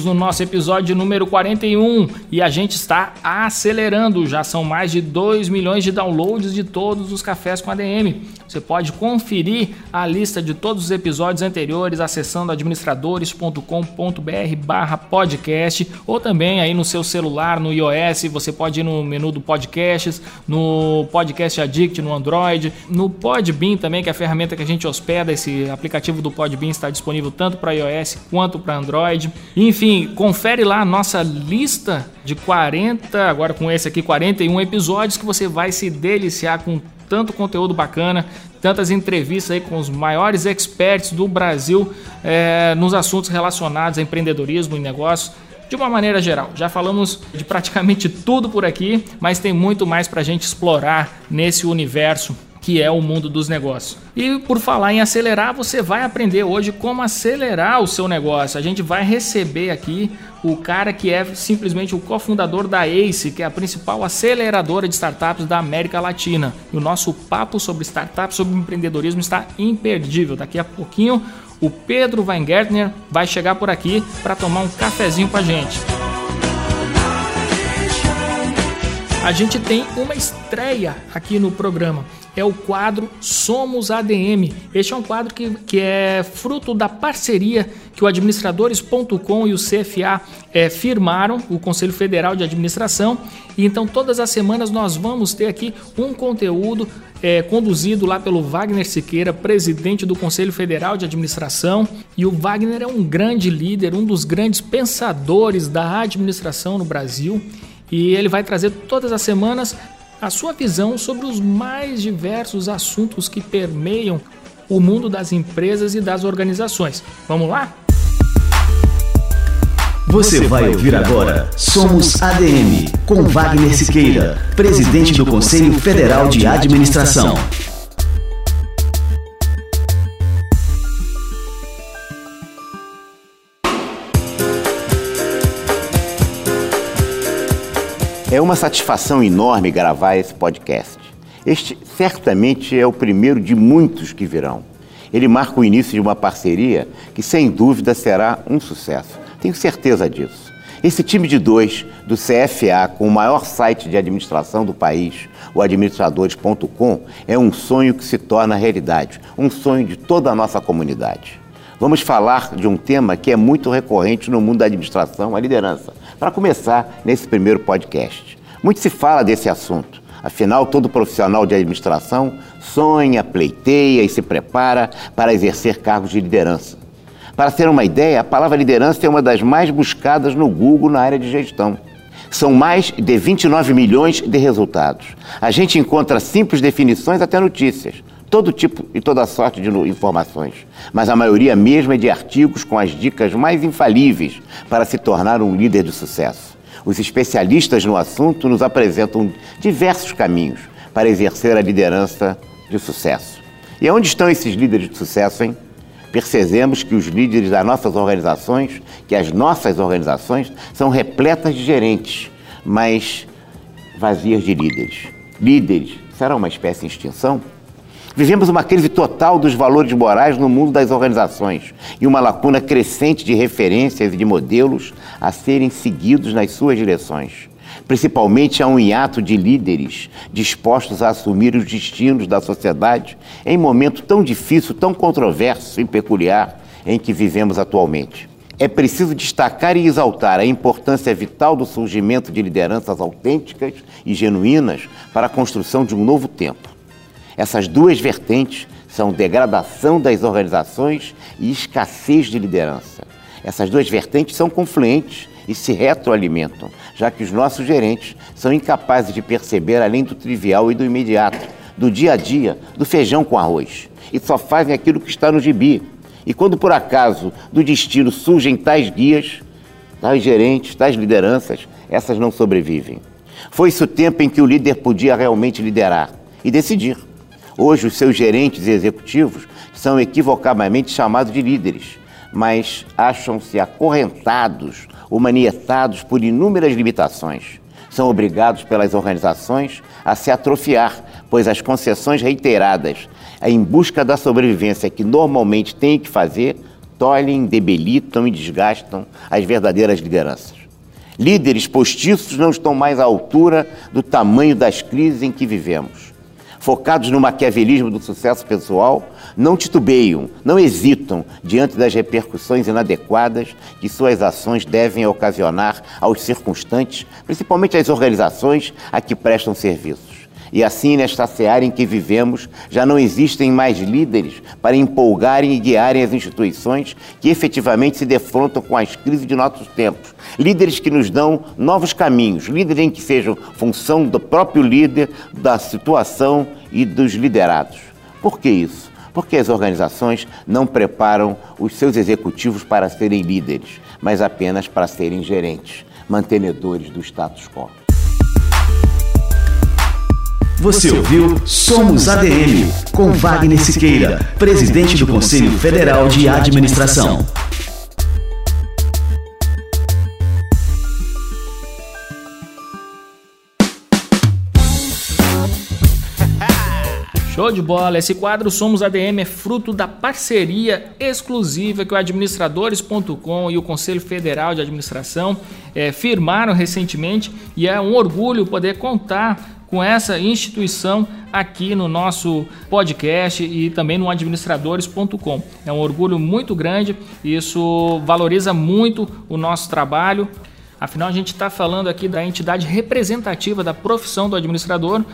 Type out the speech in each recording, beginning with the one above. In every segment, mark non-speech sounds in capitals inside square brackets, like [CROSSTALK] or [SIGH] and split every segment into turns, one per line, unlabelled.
Já vamos no nosso episódio número 41 e a gente está acelerando. Já são mais de 2 milhões de downloads de todos os cafés com ADM. Você pode conferir a lista de todos os episódios anteriores acessando administradores.com.br/barra podcast ou também aí no seu celular, no iOS. Você pode ir no menu do podcasts, no Podcast Addict no Android, no Podbean também, que é a ferramenta que a gente hospeda. Esse aplicativo do Podbean está disponível tanto para iOS quanto para Android. Enfim, confere lá a nossa lista de 40, agora com esse aqui, 41 episódios que você vai se deliciar com tanto conteúdo bacana, tantas entrevistas aí com os maiores experts do Brasil é, nos assuntos relacionados a empreendedorismo e negócios. De uma maneira geral, já falamos de praticamente tudo por aqui, mas tem muito mais para a gente explorar nesse universo que é o mundo dos negócios. E por falar em acelerar, você vai aprender hoje como acelerar o seu negócio. A gente vai receber aqui o cara que é simplesmente o cofundador da ACE, que é a principal aceleradora de startups da América Latina. E o nosso papo sobre startups, sobre empreendedorismo está imperdível. Daqui a pouquinho o Pedro Weingärtner vai chegar por aqui para tomar um cafezinho com a gente. A gente tem uma estreia aqui no programa é o quadro Somos ADM. Este é um quadro que, que é fruto da parceria que o administradores.com e o CFA é, firmaram, o Conselho Federal de Administração. E então todas as semanas nós vamos ter aqui um conteúdo é, conduzido lá pelo Wagner Siqueira, presidente do Conselho Federal de Administração. E o Wagner é um grande líder, um dos grandes pensadores da administração no Brasil. E ele vai trazer todas as semanas a sua visão sobre os mais diversos assuntos que permeiam o mundo das empresas e das organizações. Vamos lá?
Você vai ouvir agora Somos ADM, com Wagner Siqueira, presidente do Conselho Federal de Administração.
É uma satisfação enorme gravar esse podcast. Este certamente é o primeiro de muitos que virão. Ele marca o início de uma parceria que, sem dúvida, será um sucesso. Tenho certeza disso. Esse time de dois do CFA, com o maior site de administração do país, o administradores.com, é um sonho que se torna realidade, um sonho de toda a nossa comunidade. Vamos falar de um tema que é muito recorrente no mundo da administração, a liderança. Para começar, nesse primeiro podcast, muito se fala desse assunto. Afinal, todo profissional de administração sonha, pleiteia e se prepara para exercer cargos de liderança. Para ter uma ideia, a palavra liderança é uma das mais buscadas no Google na área de gestão. São mais de 29 milhões de resultados. A gente encontra simples definições até notícias, todo tipo e toda sorte de informações, mas a maioria mesmo é de artigos com as dicas mais infalíveis para se tornar um líder de sucesso. Os especialistas no assunto nos apresentam diversos caminhos para exercer a liderança de sucesso. E onde estão esses líderes de sucesso, hein? Percebemos que os líderes das nossas organizações, que as nossas organizações, são repletas de gerentes, mas vazias de líderes. Líderes, será uma espécie em extinção? Vivemos uma crise total dos valores morais no mundo das organizações e uma lacuna crescente de referências e de modelos a serem seguidos nas suas direções. Principalmente há um hiato de líderes dispostos a assumir os destinos da sociedade em momento tão difícil, tão controverso e peculiar em que vivemos atualmente. É preciso destacar e exaltar a importância vital do surgimento de lideranças autênticas e genuínas para a construção de um novo tempo. Essas duas vertentes são degradação das organizações e escassez de liderança. Essas duas vertentes são confluentes e se retroalimentam, já que os nossos gerentes são incapazes de perceber além do trivial e do imediato, do dia a dia, do feijão com arroz, e só fazem aquilo que está no gibi, e quando por acaso do destino surgem tais guias, tais gerentes, tais lideranças, essas não sobrevivem. Foi-se o tempo em que o líder podia realmente liderar e decidir. Hoje, os seus gerentes e executivos são equivocadamente chamados de líderes, mas acham-se acorrentados ou manietados por inúmeras limitações. São obrigados pelas organizações a se atrofiar, pois as concessões reiteradas em busca da sobrevivência que normalmente têm que fazer, tolhem, debilitam e desgastam as verdadeiras lideranças. Líderes postiços não estão mais à altura do tamanho das crises em que vivemos. Focados no maquiavelismo do sucesso pessoal, não titubeiam, não hesitam diante das repercussões inadequadas que suas ações devem ocasionar aos circunstantes, principalmente às organizações a que prestam serviços. E assim, nesta seara em que vivemos, já não existem mais líderes para empolgarem e guiarem as instituições que efetivamente se defrontam com as crises de nossos tempos. Líderes que nos dão novos caminhos, líderes em que sejam função do próprio líder, da situação e dos liderados. Por que isso? Porque as organizações não preparam os seus executivos para serem líderes, mas apenas para serem gerentes, mantenedores do status quo.
Você ouviu Somos ADM, com Wagner Siqueira, presidente do Conselho Federal de Administração.
Show de bola! Esse quadro Somos ADM é fruto da parceria exclusiva que o administradores.com e o Conselho Federal de Administração é, firmaram recentemente e é um orgulho poder contar com essa instituição aqui no nosso podcast e também no administradores.com. É um orgulho muito grande, isso valoriza muito o nosso trabalho. Afinal, a gente está falando aqui da entidade representativa da profissão do administrador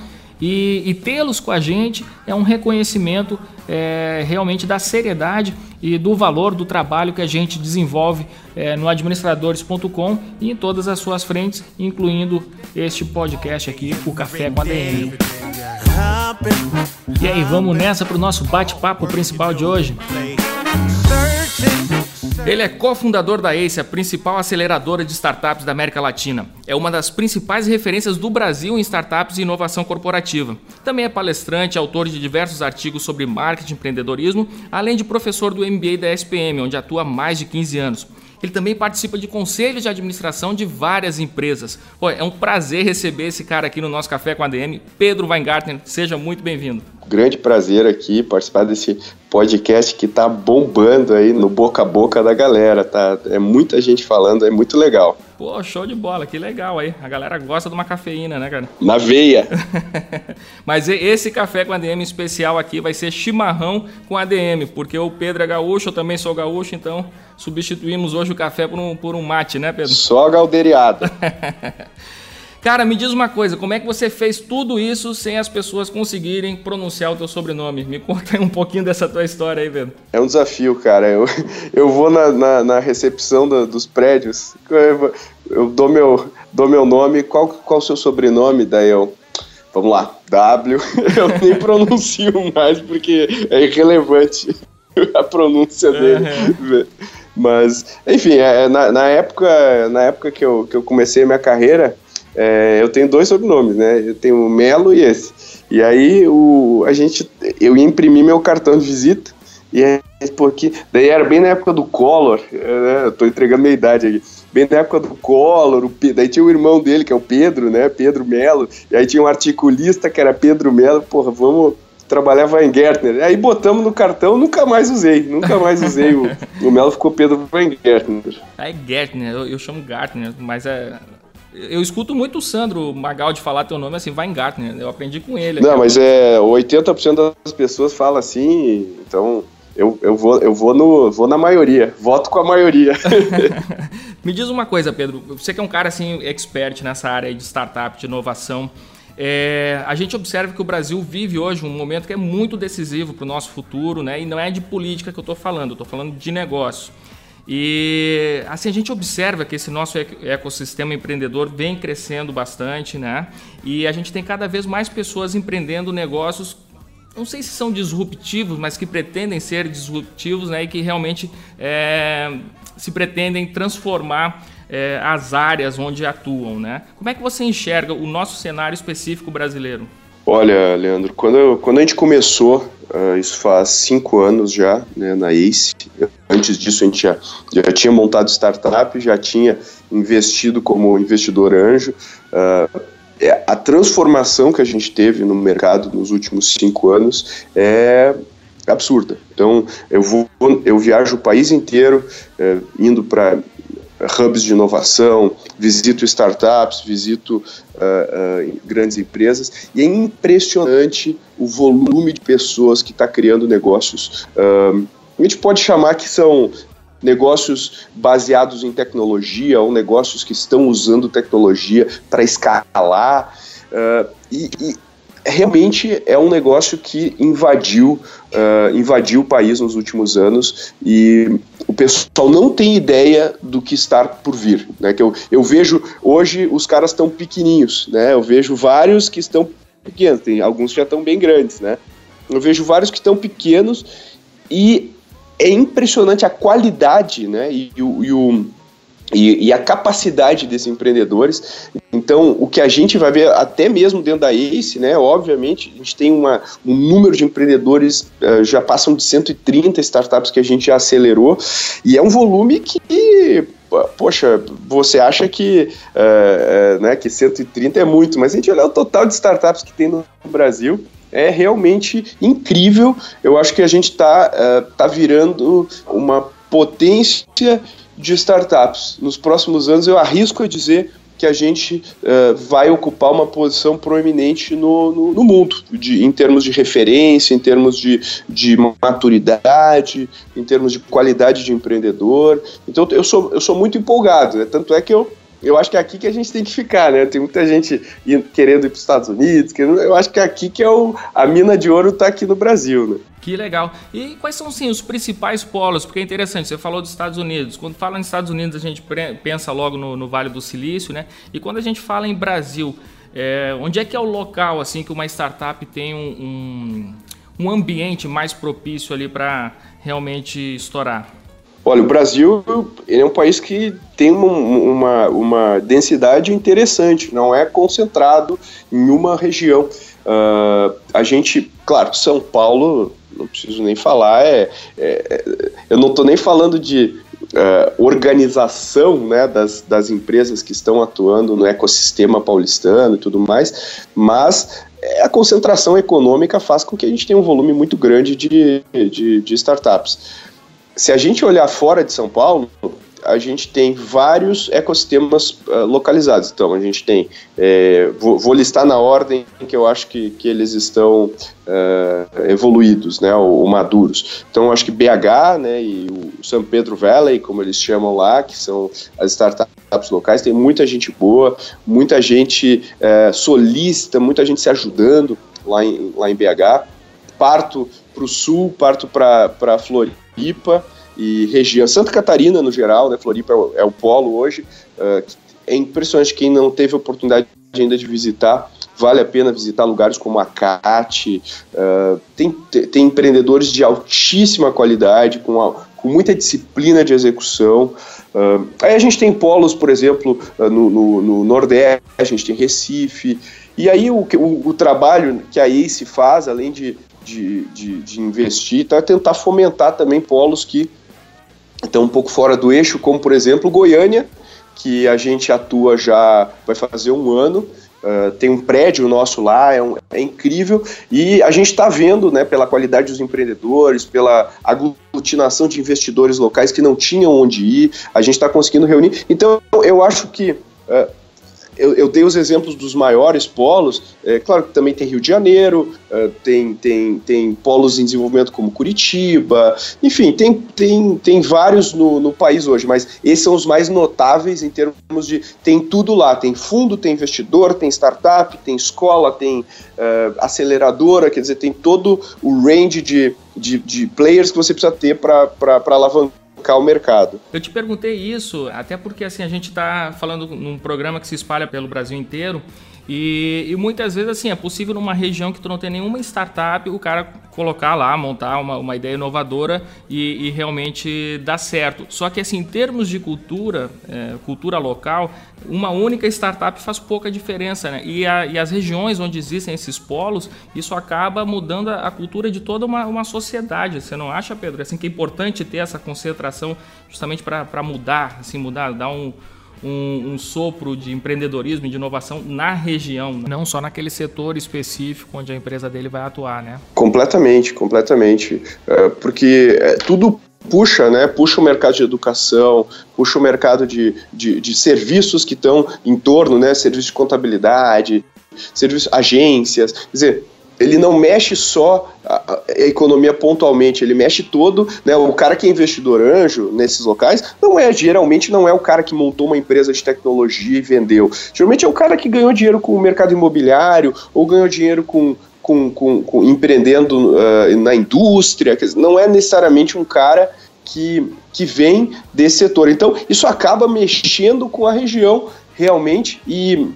e, e tê-los com a gente é um reconhecimento é, realmente da seriedade e do valor do trabalho que a gente desenvolve é, no administradores.com e em todas as suas frentes, incluindo este podcast aqui, o Café com a DM. E aí, vamos nessa para o nosso bate-papo principal de hoje? Ele é cofundador da ACE, a principal aceleradora de startups da América Latina. É uma das principais referências do Brasil em startups e inovação corporativa. Também é palestrante, autor de diversos artigos sobre marketing e empreendedorismo, além de professor do MBA da SPM, onde atua há mais de 15 anos. Ele também participa de conselhos de administração de várias empresas. Pô, é um prazer receber esse cara aqui no nosso Café com a DM, Pedro Weingartner. Seja muito bem-vindo.
Grande prazer aqui participar desse podcast que tá bombando aí no boca a boca da galera, tá? É muita gente falando, é muito legal.
Pô, show de bola, que legal aí. A galera gosta de uma cafeína, né, cara?
Na veia. [LAUGHS]
Mas esse café com ADM especial aqui vai ser chimarrão com ADM, porque o Pedro é gaúcho, eu também sou gaúcho, então substituímos hoje o café por um, por um mate, né, Pedro?
Só galderiado. [LAUGHS]
Cara, me diz uma coisa, como é que você fez tudo isso sem as pessoas conseguirem pronunciar o teu sobrenome? Me conta aí um pouquinho dessa tua história aí, Pedro.
É um desafio, cara. Eu, [LAUGHS] eu vou na, na, na recepção da, dos prédios, eu, eu, dou, meu, dou meu nome, qual, qual o seu sobrenome? Daí eu, vamos lá, W. [LAUGHS] Eu nem pronuncio mais porque é irrelevante [LAUGHS] a pronúncia dele. Uhum. Mas, enfim, é, na, na, época, na época que eu, que eu comecei a minha carreira, é, eu tenho dois sobrenomes, né? Eu tenho o Melo e esse. E aí o, a gente, eu imprimi meu cartão de visita e é porque daí era bem na época do Collor, né? Eu tô entregando minha idade aqui. Bem na época do Collor, o, daí tinha o irmão dele, que é o Pedro, né? Pedro Melo. E aí tinha um articulista que era Pedro Melo. Porra, vamos trabalhava em Gärtner. Aí botamos no cartão, nunca mais usei, nunca mais usei. o, [LAUGHS] o Melo ficou Pedro Weingärtner.
É Gärtner, eu, eu chamo Gartner, mas é. Eu escuto muito o Sandro Magaldi falar teu nome assim, Weingartner. Eu aprendi com ele.
Não, mas é 80% das pessoas falam assim, então eu, eu, vou, eu vou, no, vou na maioria. voto com a maioria. [LAUGHS] [LAUGHS]
Me diz uma coisa, Pedro. Você que é um cara assim expert nessa área de startup, de inovação. É, a gente observa que o Brasil vive hoje um momento que é muito decisivo para o nosso futuro, né? E não é de política que eu estou falando, eu estou falando de negócio. E assim a gente observa que esse nosso ecossistema empreendedor vem crescendo bastante, né? E a gente tem cada vez mais pessoas empreendendo negócios não sei se são disruptivos, mas que pretendem ser disruptivos né, e que realmente é, se pretendem transformar é, as áreas onde atuam. Né? Como é que você enxerga o nosso cenário específico brasileiro?
Olha, Leandro, quando, quando a gente começou, uh, isso faz cinco anos já, né, na ACE, antes disso a gente já, já tinha montado startup, já tinha investido como investidor anjo. Uh, a transformação que a gente teve no mercado nos últimos cinco anos é absurda. Então, eu vou, eu viajo o país inteiro, é, indo para hubs de inovação, visito startups, visito uh, uh, grandes empresas e é impressionante o volume de pessoas que está criando negócios. Uh, a gente pode chamar que são negócios baseados em tecnologia ou negócios que estão usando tecnologia para escalar. e, e realmente é um negócio que invadiu, uh, invadiu o país nos últimos anos e o pessoal não tem ideia do que está por vir. Né? Que eu, eu vejo hoje os caras estão pequenininhos, né? Eu vejo vários que estão pequenos, tem alguns já estão bem grandes, né? Eu vejo vários que estão pequenos e é impressionante a qualidade, né? E, e, e o e, e, a capacidade desses empreendedores. Então, o que a gente vai ver até mesmo dentro da ACE, né, obviamente, a gente tem uma, um número de empreendedores, uh, já passam de 130 startups que a gente já acelerou, e é um volume que, poxa, você acha que, uh, uh, né, que 130 é muito, mas a gente olhar o total de startups que tem no Brasil, é realmente incrível. Eu acho que a gente está tá virando uma potência de startups. Nos próximos anos, eu arrisco a dizer que a gente uh, vai ocupar uma posição proeminente no, no, no mundo, de, em termos de referência, em termos de, de maturidade, em termos de qualidade de empreendedor. Então eu sou, eu sou muito empolgado, né? tanto é que eu eu acho que é aqui que a gente tem que ficar, né? Tem muita gente querendo ir para os Estados Unidos, querendo, eu acho que é aqui que é o, a mina de ouro está aqui no Brasil, né?
Que legal. E quais são, sim, os principais polos? Porque é interessante, você falou dos Estados Unidos. Quando fala em Estados Unidos, a gente pensa logo no, no Vale do Silício, né? E quando a gente fala em Brasil, é, onde é que é o local, assim, que uma startup tem um, um, um ambiente mais propício ali para realmente estourar?
Olha, o Brasil é um país que tem uma, uma, uma, densidade interessante, não é concentrado em uma região. Uh, a gente, claro, São Paulo, não preciso nem falar, é, é eu não estou nem falando de uh, organização né, das, das empresas que estão atuando no ecossistema paulistano e tudo mais, mas a concentração econômica faz com que a gente tenha um volume muito grande de, de, de startups se a gente olhar fora de São Paulo, a gente tem vários ecossistemas uh, localizados. Então, a gente tem, é, vou, vou, listar na ordem que eu acho que, que eles estão uh, evoluídos, né, ou, ou, maduros. Então, acho que BH né, e o São Pedro Valley, como eles chamam lá, que são as startups locais, tem muita gente boa, muita gente uh, solista, muita gente se ajudando lá em, lá em BH. Parto para o sul, parto para Floripa Floripa e região Santa Catarina no geral, né? Floripa é o, é o polo hoje. Uh, é impressionante quem não teve oportunidade ainda de visitar. Vale a pena visitar lugares como a CAT. Uh, tem, tem empreendedores de altíssima qualidade, com, a, com muita disciplina de execução. Uh, aí a gente tem polos, por exemplo, no, no, no, Nordeste, a gente tem Recife. E aí o, o, o trabalho que a ACE faz, além de de, de, de investir, tá? tentar fomentar também polos que estão um pouco fora do eixo, como por exemplo Goiânia, que a gente atua já vai fazer um ano. Uh, tem um prédio nosso lá, é, um, é incrível, e a gente está vendo, né, pela qualidade dos empreendedores, pela aglutinação de investidores locais que não tinham onde ir, a gente está conseguindo reunir. Então, eu acho que uh, eu, eu, dei os exemplos dos maiores polos, é claro que também tem Rio de Janeiro, uh, tem, tem, tem polos em desenvolvimento como Curitiba, enfim, tem, tem, tem vários no, no país hoje, mas esses são os mais notáveis em termos de. Tem tudo lá: tem fundo, tem investidor, tem startup, tem escola, tem uh, aceleradora, quer dizer, tem todo o range de, de, de players que você precisa ter para alavancar o mercado.
Eu te perguntei isso, até porque assim a gente está falando num programa que se espalha pelo Brasil inteiro e, e, muitas vezes assim é possível numa região que tu não tem nenhuma startup o cara colocar lá, montar uma, uma ideia inovadora e, e, realmente dar certo. Só que assim, em termos de cultura, é, cultura local, uma única startup faz pouca diferença, né? E, a, e, as regiões onde existem esses polos, isso acaba mudando a, a cultura de toda uma, uma, sociedade. Você não acha, Pedro? Assim que é importante ter essa concentração justamente para mudar, assim, mudar, dar um um, um, sopro de empreendedorismo e de inovação na região, não só naquele setor específico onde a empresa dele vai atuar, né?
Completamente, completamente. É, porque é, tudo puxa, né? Puxa o mercado de educação, puxa o mercado de, de, de serviços que estão em torno, né? Serviços de contabilidade, serviços, agências. Quer dizer, ele não mexe só a, economia pontualmente, ele mexe todo, né? O cara que é investidor anjo nesses locais não é geralmente não é o cara que montou uma empresa de tecnologia e vendeu. Geralmente é o cara que ganhou dinheiro com o mercado imobiliário ou ganhou dinheiro com com, com, com empreendendo uh, na indústria, não é necessariamente um cara que, que vem desse setor. Então, isso acaba mexendo com a região realmente e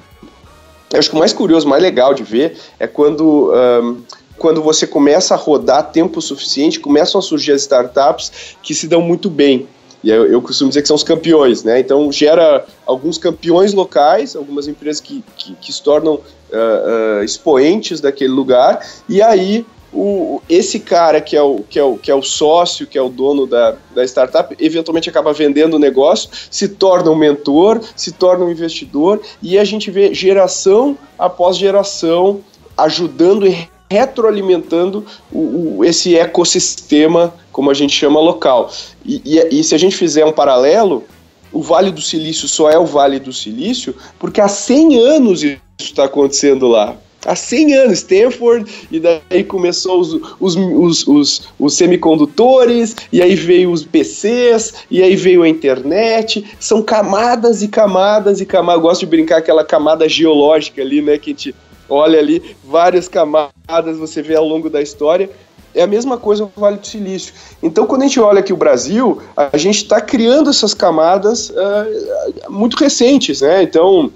eu acho que o mais curioso, mais legal de ver é quando, um, quando você começa a rodar tempo suficiente, começam a surgir as startups que se dão muito bem. E eu, eu costumo dizer que são os campeões, né? Então gera alguns campeões locais, algumas empresas que, que, que se tornam uh, uh, expoentes daquele lugar, e aí o, esse cara que é, o, que, é o, que é o sócio, que é o dono da, da startup, eventualmente acaba vendendo o negócio, se torna um mentor, se torna um investidor, e a gente vê geração após geração ajudando e retroalimentando o, o, esse ecossistema, como a gente chama local. E, e, e se a gente fizer um paralelo, o Vale do Silício só é o Vale do Silício porque há 100 anos isso está acontecendo lá há 100 anos, Stanford, e daí começou os, os, os, os, os semicondutores, e aí veio os PCs, e aí veio a internet, são camadas e camadas e camadas, eu gosto de brincar aquela camada geológica ali, né, que a gente olha ali, várias camadas você vê ao longo da história, é a mesma coisa no Vale do Silício. Então, quando a gente olha aqui o Brasil, a gente está criando essas camadas uh, muito recentes, né? Então,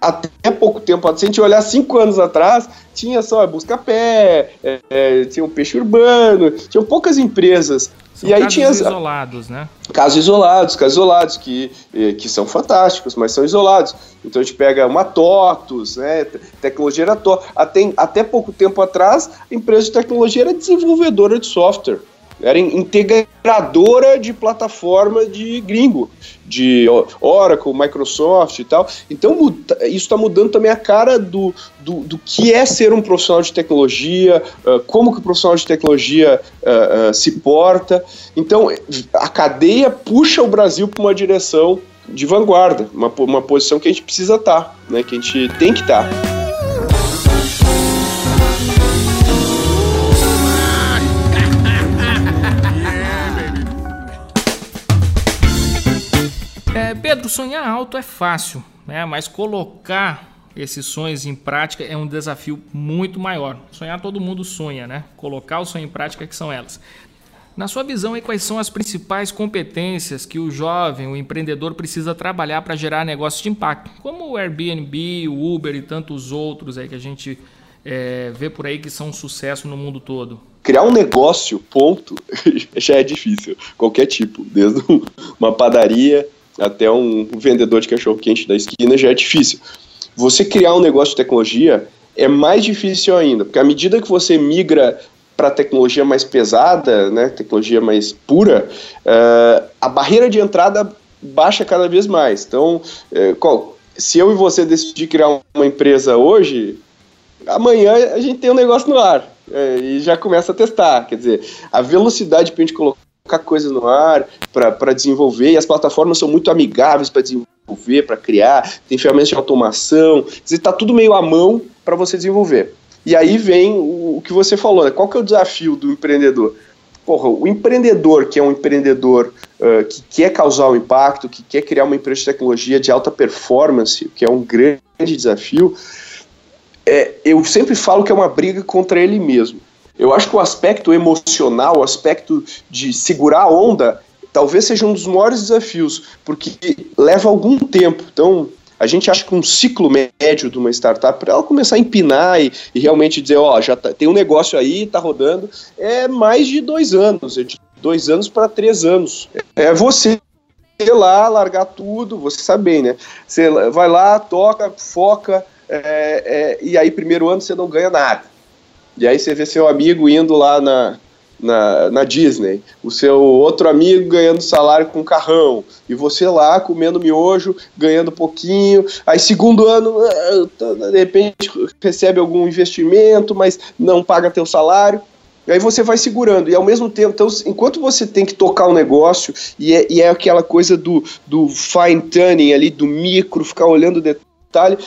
até pouco tempo, se a gente olhar cinco anos atrás, tinha só busca-pé, é, é, tinha um peixe urbano, tinham poucas empresas.
São e aí casos tinha isolados, né?
Casos isolados, casos isolados, que, eh, que são fantásticos, mas são isolados. Então a gente pega uma TOTUS, né? Tecnologia era TOTUS. Até, até pouco tempo atrás, a empresa de tecnologia era desenvolvedora de software era integradora de plataforma de gringo, de Oracle, Microsoft e tal. Então isso está mudando também a cara do, do, do, que é ser um profissional de tecnologia, uh, como que o profissional de tecnologia uh, uh, se porta. Então a cadeia puxa o Brasil para uma direção de vanguarda, uma, uma posição que a gente precisa estar, tá, né, que a gente tem que estar. Tá.
Pedro, sonhar alto é fácil, né? mas colocar esses sonhos em prática é um desafio muito maior. Sonhar todo mundo sonha, né? Colocar o sonho em prática que são elas. Na sua visão, quais são as principais competências que o jovem, o empreendedor precisa trabalhar para gerar negócios de impacto, como o Airbnb, o Uber e tantos outros aí que a gente é, vê por aí que são um sucesso no mundo todo?
Criar um negócio, ponto, [LAUGHS] já é difícil, qualquer tipo, desde uma padaria até um vendedor de cachorro quente da esquina já é difícil. Você criar um negócio de tecnologia é mais difícil ainda, porque à medida que você migra para tecnologia mais pesada, né, tecnologia mais pura, uh, a barreira de entrada baixa cada vez mais. Então, uh, qual, se eu e você decidir criar uma empresa hoje, amanhã a gente tem um negócio no ar uh, e já começa a testar. Quer dizer, a velocidade para a gente colocar colocar coisas no ar, para desenvolver, e as plataformas são muito amigáveis para desenvolver para criar, tem ferramentas de automação, está tudo meio à mão para você desenvolver. E aí vem o, o que você falou, né? qual que é o desafio do empreendedor? Porra, o empreendedor que é um empreendedor uh, que quer causar um impacto, que quer criar uma empresa de tecnologia de alta performance, que é um grande desafio, é, eu sempre falo que é uma briga contra ele mesmo. Eu acho que o aspecto emocional, o aspecto de segurar a onda, talvez seja um dos maiores desafios, porque leva algum tempo. Então, a gente acha que um ciclo médio de uma startup, para ela começar a empinar e, e realmente dizer, ó, já tá, tem um negócio aí, está rodando, é mais de dois anos, é de dois anos para três anos. É você lá, largar tudo, você sabe bem, né? Você vai lá, toca, foca, é, é, e aí primeiro ano você não ganha nada. E aí você vê seu amigo indo lá na, na, na Disney, o seu outro amigo ganhando salário com carrão, e você lá comendo miojo, ganhando pouquinho, aí segundo ano, ah, de repente recebe algum investimento, mas não paga teu salário, e aí você vai segurando, e ao mesmo tempo, então, enquanto você tem que tocar o um negócio, e é, e é aquela coisa do, do fine tuning ali, do micro, ficar olhando o detalhe,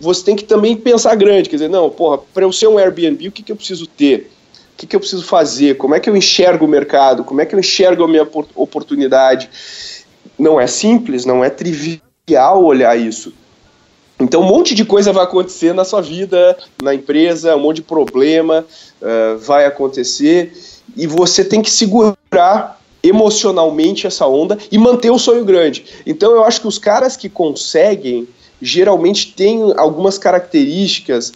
você tem que também pensar grande, quer dizer, não, porra, para eu ser um Airbnb, o que, que eu preciso ter? O que, que eu preciso fazer? Como é que eu enxergo o mercado? Como é que eu enxergo a minha oportunidade? Não é simples, não é trivial olhar isso. Então, um monte de coisa vai acontecer na sua vida, na empresa, um monte de problema uh, vai acontecer e você tem que segurar emocionalmente essa onda e manter o sonho grande. Então, eu acho que os caras que conseguem geralmente têm algumas características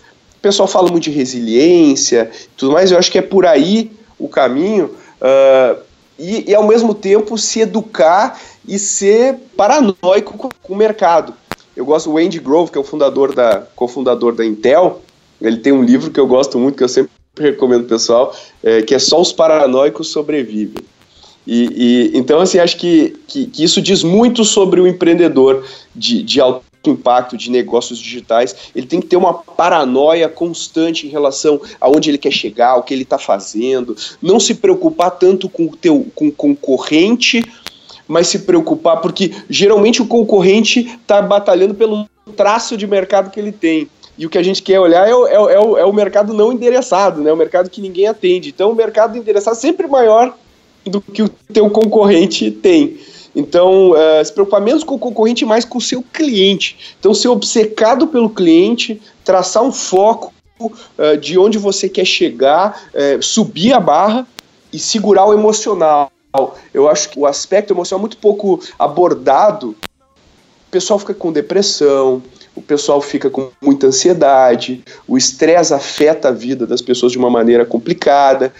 pessoal fala muito de resiliência tudo mais, eu acho que é por aí o caminho. Uh, e, e, ao mesmo tempo se educar e ser paranoico com, com o mercado. Eu gosto do Andy Grove, que é o fundador da, cofundador da Intel. Ele tem um livro que eu gosto muito, que eu sempre recomendo pessoal, é, que é Só os Paranoicos Sobrevivem. E, e, então, assim, acho que, que, que, isso diz muito sobre o empreendedor de, de alto impacto de negócios digitais, ele tem que ter uma paranoia constante em relação aonde ele quer chegar, o que ele está fazendo, não se preocupar tanto com o teu com o concorrente, mas se preocupar porque geralmente o concorrente está batalhando pelo traço de mercado que ele tem. E o que a gente quer olhar é o, é, o, é o mercado não endereçado, né? o mercado que ninguém atende. Então, o mercado endereçado é sempre maior do que o teu concorrente tem. Então, uh, se preocupar menos com o concorrente mais com o seu cliente. Então, ser obcecado pelo cliente, traçar um foco uh, de onde você quer chegar, uh, subir a barra e segurar o emocional. Eu acho que o aspecto emocional é muito pouco abordado. O pessoal fica com depressão, o pessoal fica com muita ansiedade, o estresse afeta a vida das pessoas de uma maneira complicada.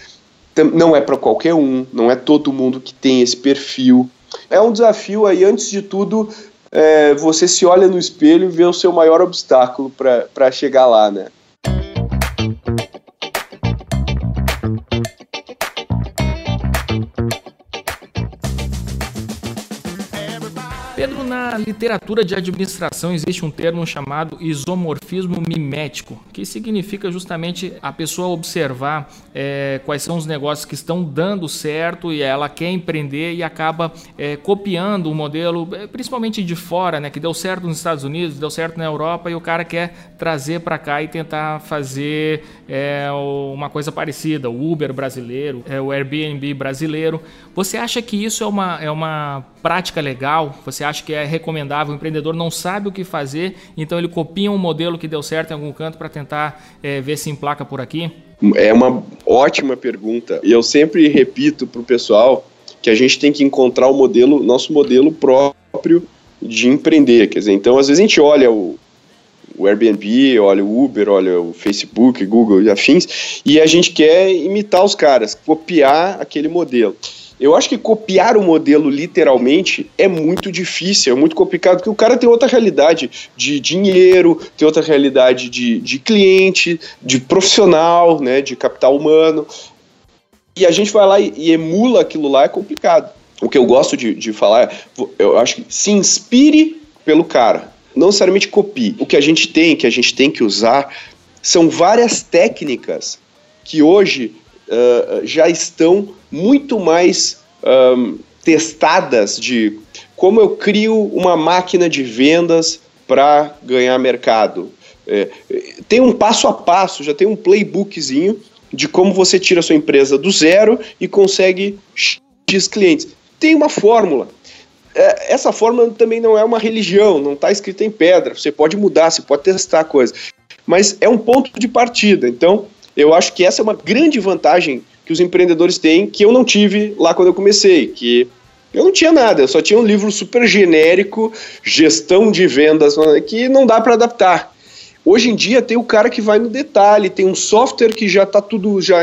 Não é para qualquer um, não é todo mundo que tem esse perfil. É um desafio aí, antes de tudo, é, você se olha no espelho e vê o seu maior obstáculo para chegar lá, né?
Na literatura de administração existe um termo chamado isomorfismo mimético, que significa justamente a pessoa observar é, quais são os negócios que estão dando certo e ela quer empreender e acaba é, copiando o modelo, é, principalmente de fora, né, que deu certo nos Estados Unidos, deu certo na Europa e o cara quer trazer para cá e tentar fazer é, uma coisa parecida, o Uber brasileiro, é, o Airbnb brasileiro. Você acha que isso é uma, é uma prática legal? Você acha que é recomendável? O empreendedor não sabe o que fazer, então ele copia um modelo que deu certo em algum canto para tentar é, ver se emplaca por aqui?
É uma ótima pergunta. E eu sempre repito para o pessoal que a gente tem que encontrar o modelo, nosso modelo próprio de empreender. Quer dizer, então às vezes a gente olha o, o Airbnb, olha o Uber, olha o Facebook, Google e afins, e a gente quer imitar os caras, copiar aquele modelo. Eu acho que copiar o modelo literalmente é muito difícil, é muito complicado, porque o cara tem outra realidade de dinheiro, tem outra realidade de, de cliente, de profissional, né, de capital humano. E a gente vai lá e, e emula aquilo lá, é complicado. O que eu gosto de, de falar, eu acho que se inspire pelo cara, não necessariamente copie. O que a gente tem, que a gente tem que usar, são várias técnicas que hoje uh, já estão muito mais um, testadas de como eu crio uma máquina de vendas para ganhar mercado. É, tem um passo a passo, já tem um playbookzinho de como você tira a sua empresa do zero e consegue X clientes. Tem uma fórmula. É, essa fórmula também não é uma religião, não está escrita em pedra. Você pode mudar, você pode testar coisas. Mas é um ponto de partida. Então, eu acho que essa é uma grande vantagem que os empreendedores têm, que eu não tive lá quando eu comecei, que eu não tinha nada, eu só tinha um livro super genérico, gestão de vendas, que não dá para adaptar. Hoje em dia tem o cara que vai no detalhe, tem um software que já está tudo já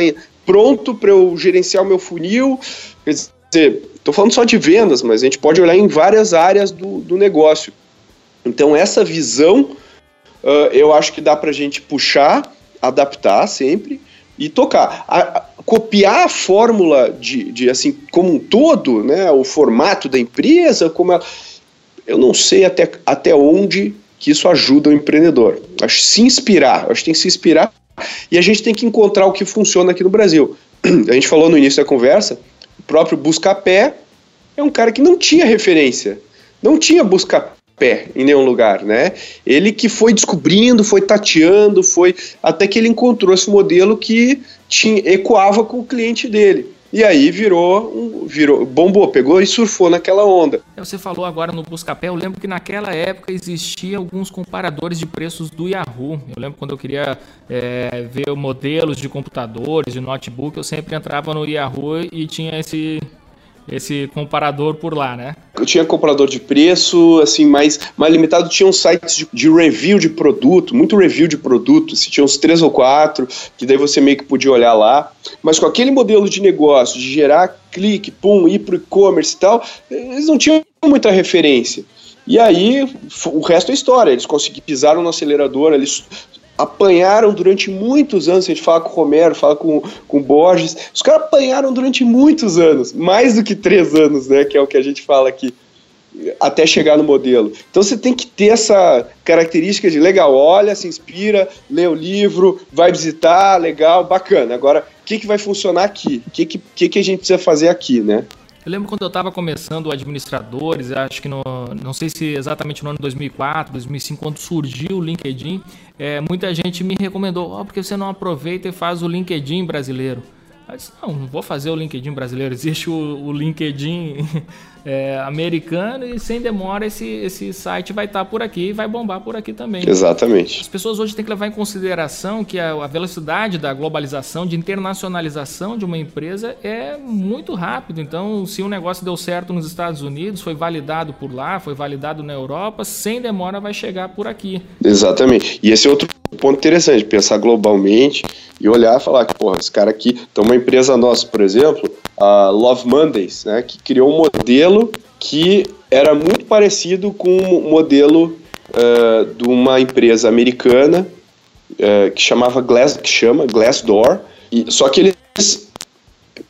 pronto para eu gerenciar o meu funil. Quer dizer, estou falando só de vendas, mas a gente pode olhar em várias áreas do, do negócio. Então essa visão uh, eu acho que dá para a gente puxar, adaptar sempre e tocar. A, copiar a fórmula de, de, assim, como um todo, né, o formato da empresa, como ela, eu não sei até, até onde que isso ajuda o empreendedor. Acho se inspirar, acho que tem que se inspirar e a gente tem que encontrar o que funciona aqui no Brasil. [CLEARS THROAT] A gente falou no início da conversa, o próprio Buscapé é um cara que não tinha referência, não tinha Buscapé em nenhum lugar, né? Ele que foi descobrindo, foi tateando, foi até que ele encontrou esse modelo que tinha, ecoava com o cliente dele. E aí virou, virou, bombou, pegou e surfou naquela onda.
É, você falou agora no Buscapé, eu lembro que naquela época existia alguns comparadores de preços do Yahoo. Eu lembro quando eu queria é, ver modelos de computadores, de notebook, eu sempre entrava no Yahoo e tinha esse, esse comparador por lá, né?
Eu tinha comparador de preço, assim, mais, mais limitado. Tinha uns sites de, de review de produto, muito review de produto. Se tinha uns três ou quatro, que daí você meio que podia olhar lá. Mas com aquele modelo de negócio, de gerar clique, pum, ir pro e-commerce e tal, eles não tinham muita referência. E aí, o resto é história. Eles conseguiram, pisaram no acelerador, eles apanharam durante muitos anos. A gente fala com o Romero, fala com, com o Borges. Os caras apanharam durante muitos anos, mais do que três anos, né? Que é o que a gente fala aqui, até chegar no modelo. Então você tem que ter essa característica de legal, olha, se inspira, lê o livro, vai visitar, legal, bacana. Agora, o que, que vai funcionar aqui? O que, que, que a gente precisa fazer aqui, né?
Eu lembro quando eu estava começando administradores, acho que no, não sei se exatamente no ano 2004, 2005, quando surgiu o LinkedIn, é, muita gente me recomendou, oh, porque você não aproveita e faz o LinkedIn brasileiro. Eu disse, não, não vou fazer o LinkedIn brasileiro, existe o, o LinkedIn é, americano e sem demora esse, esse site vai estar tá por aqui e vai bombar por aqui também.
Exatamente.
As pessoas hoje têm que levar em consideração que a, a velocidade da globalização, de internacionalização de uma empresa é muito rápido. Então, se um negócio deu certo nos Estados Unidos, foi validado por lá, foi validado na Europa, sem demora vai chegar por aqui.
Exatamente. E esse é outro ponto interessante, pensar globalmente e olhar e falar que, porra, esse cara aqui, então uma empresa nossa, por exemplo, a Love Mondays, né, que criou um modelo que era muito parecido com o um modelo uh, de uma empresa americana uh, que chamava Glass, que chama Glassdoor, e, só que eles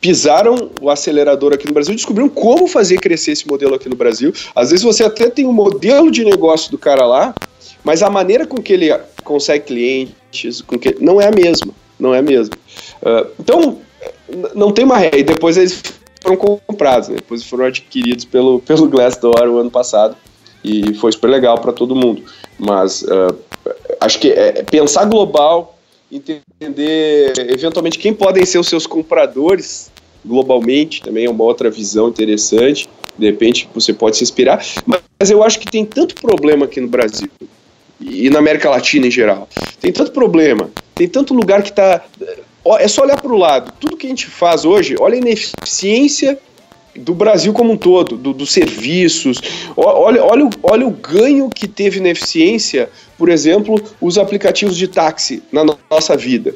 pisaram o acelerador aqui no Brasil e descobriram como fazer crescer esse modelo aqui no Brasil. Às vezes você até tem um modelo de negócio do cara lá, mas a maneira com que ele consegue clientes, com que não é a mesma, não é a mesma. Uh, então não tem uma regra. E depois eles foram comprados, né? depois foram adquiridos pelo, pelo Glassdoor o ano passado e foi super legal para todo mundo. Mas uh, acho que é, é pensar global, entender eventualmente quem podem ser os seus compradores globalmente também é uma outra visão interessante. De repente você pode se inspirar, mas eu acho que tem tanto problema aqui no Brasil e na América Latina em geral. Tem tanto problema, tem tanto lugar que está é só olhar para o lado. Tudo que a gente faz hoje, olha a ineficiência do Brasil como um todo, do, dos serviços. Olha, olha, olha o ganho que teve na eficiência, por exemplo, os aplicativos de táxi na nossa vida.